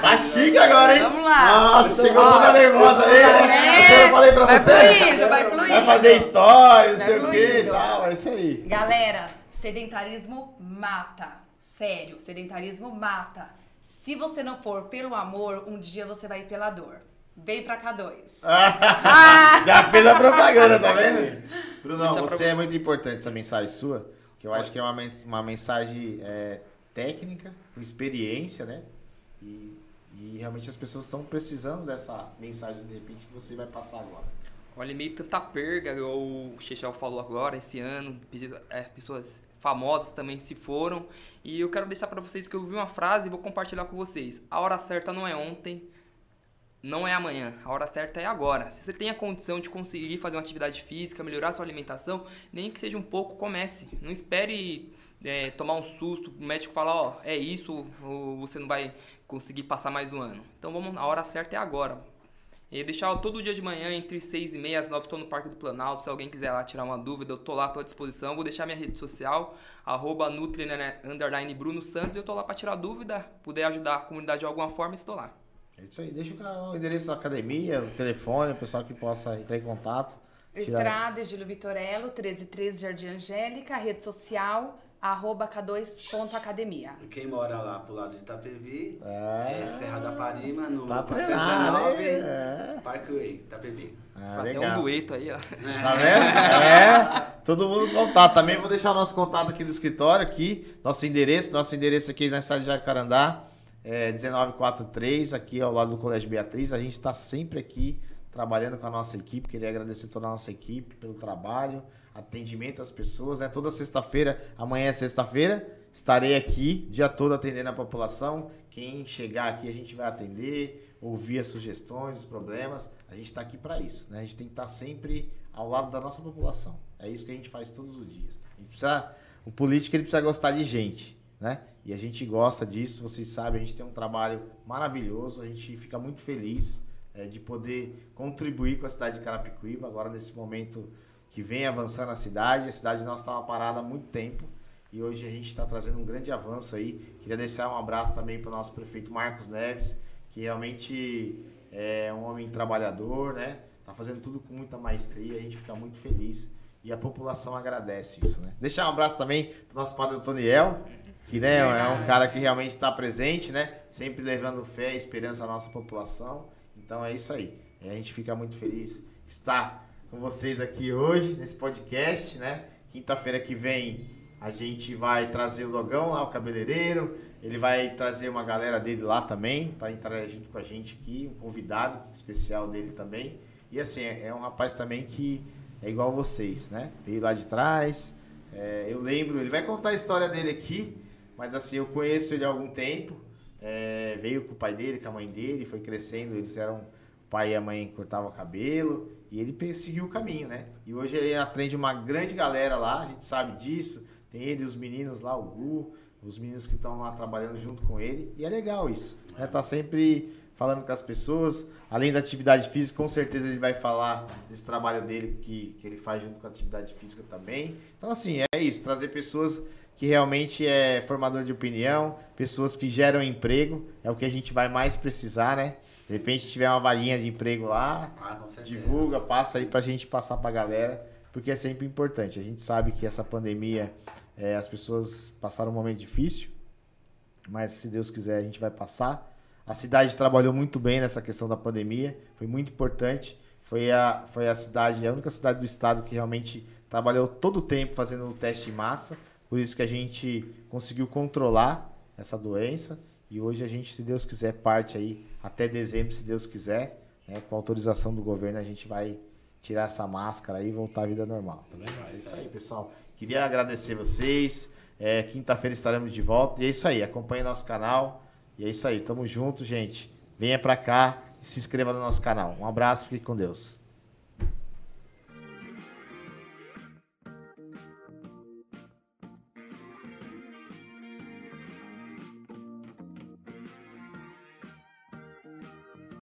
Tá chique agora, hein? Vamos lá. Nossa, chegou toda nervosa aí. É, Eu falei pra vai você. fluindo, vai fluindo. Vai fazer história, não sei o que e tal. É isso aí. Galera, sedentarismo mata. Sério, sedentarismo mata. Se você não for pelo amor, um dia você vai ir pela dor. Vem pra K2. Ah! Já fez a propaganda, tá vendo? Brunão, você é muito importante essa mensagem sua, que eu acho que é uma, uma mensagem é, técnica, com experiência, né? E, e realmente as pessoas estão precisando dessa mensagem, de repente, que você vai passar agora. Olha, meio tanta perga, igual o Chechel falou agora, esse ano. é, pessoas famosas também se foram. E eu quero deixar pra vocês que eu vi uma frase e vou compartilhar com vocês. A hora certa não é ontem, não é amanhã. A hora certa é agora. Se você tem a condição de conseguir fazer uma atividade física, melhorar sua alimentação, nem que seja um pouco, comece. Não espere é, tomar um susto, o médico falar, ó, é isso, ou você não vai conseguir passar mais um ano. Então vamos, a hora certa é agora. E deixar todo dia de manhã, entre 6 e meia as 9, estou no Parque do Planalto. Se alguém quiser lá tirar uma dúvida, eu tô lá, tô à disposição. Vou deixar minha rede social, arroba Nutri, né, underline Bruno Santos. Eu tô lá para tirar dúvida, puder ajudar a comunidade de alguma forma, estou lá. É isso aí. Deixa o endereço da academia, o telefone, o pessoal que possa entrar em contato. tirar- Estrada Gilo Vitorello, 133 Jardim Angélica, rede social, arroba K2.academia. E quem mora lá pro lado de Itapevi, É. é Serra da Parima, no Tá 419, treinado, é. Parkway, Itapevi. Ah, Até um dueto aí, ó. Tá vendo? É. Todo mundo contato. Também vou deixar o nosso contato aqui do escritório, aqui. Nosso endereço. Nosso endereço aqui na cidade de Jacarandá. É 1943, aqui ao lado do Colégio Beatriz. A gente está sempre aqui trabalhando com a nossa equipe. Queria agradecer toda a nossa equipe pelo trabalho, atendimento às pessoas. Né? Toda sexta-feira, amanhã é sexta-feira, estarei aqui, dia todo atendendo a população. Quem chegar aqui a gente vai atender, ouvir as sugestões, os problemas. A gente está aqui para isso. Né? A gente tem que estar sempre ao lado da nossa população. É isso que a gente faz todos os dias. A gente precisa, o político ele precisa gostar de gente, né? E a gente gosta disso, vocês sabem, a gente tem um trabalho maravilhoso, a gente fica muito feliz é, de poder contribuir com a cidade de Carapicuíba, agora nesse momento que vem avançando a cidade. A cidade nossa estava parada há muito tempo e hoje a gente está trazendo um grande avanço aí. Queria deixar um abraço também para o nosso prefeito Marcos Neves, que realmente é um homem trabalhador, né? Tá fazendo tudo com muita maestria, a gente fica muito feliz e a população agradece isso, né? Deixar um abraço também pro nosso padre Toniel, que né, é um cara que realmente está presente, né? Sempre levando fé e esperança à nossa população. Então é isso aí. E a gente fica muito feliz estar com vocês aqui hoje nesse podcast, né? Quinta-feira que vem a gente vai trazer o Logão lá, o cabeleireiro. Ele vai trazer uma galera dele lá também para entrar junto com a gente aqui, um convidado especial dele também. E assim, é é um rapaz também que é igual vocês, né? Veio lá de trás. é, eu lembro, ele vai contar a história dele aqui, mas assim, eu conheço ele há algum tempo. é, veio com o pai dele, com a mãe dele, foi crescendo, eles eram. O pai e a mãe cortavam cabelo e ele pe- seguiu o caminho, né? E hoje ele atende uma grande galera lá, a gente sabe disso. Tem ele os meninos lá, o Gu, os meninos que estão lá trabalhando junto com ele. E é legal isso, né? Tá sempre falando com as pessoas. Além da atividade física, com certeza ele vai falar desse trabalho dele que, que ele faz junto com a atividade física também. Então, assim, é isso, trazer pessoas que realmente é formador de opinião, pessoas que geram emprego, é o que a gente vai mais precisar, né? De repente tiver uma vaguinha de emprego lá, Ah, divulga, passa aí pra gente passar pra galera, porque é sempre importante. A gente sabe que essa pandemia, é, as pessoas passaram um momento difícil, mas se Deus quiser a gente vai passar. A cidade trabalhou muito bem nessa questão da pandemia, foi muito importante. Foi a, foi a cidade, a única cidade do estado que realmente trabalhou todo o tempo fazendo o teste em massa, por isso que a gente conseguiu controlar essa doença E hoje a gente, se Deus quiser, parte aí até dezembro, se Deus quiser, né? Com autorização do governo, a gente vai tirar essa máscara e voltar à vida normal, tá? É isso aí, pessoal. Queria agradecer vocês. É, Quinta-feira estaremos de volta. E é isso aí, acompanhe nosso canal. E é isso aí, tamo junto, gente. Venha pra cá e se inscreva no nosso canal. Um abraço, fique com Deus.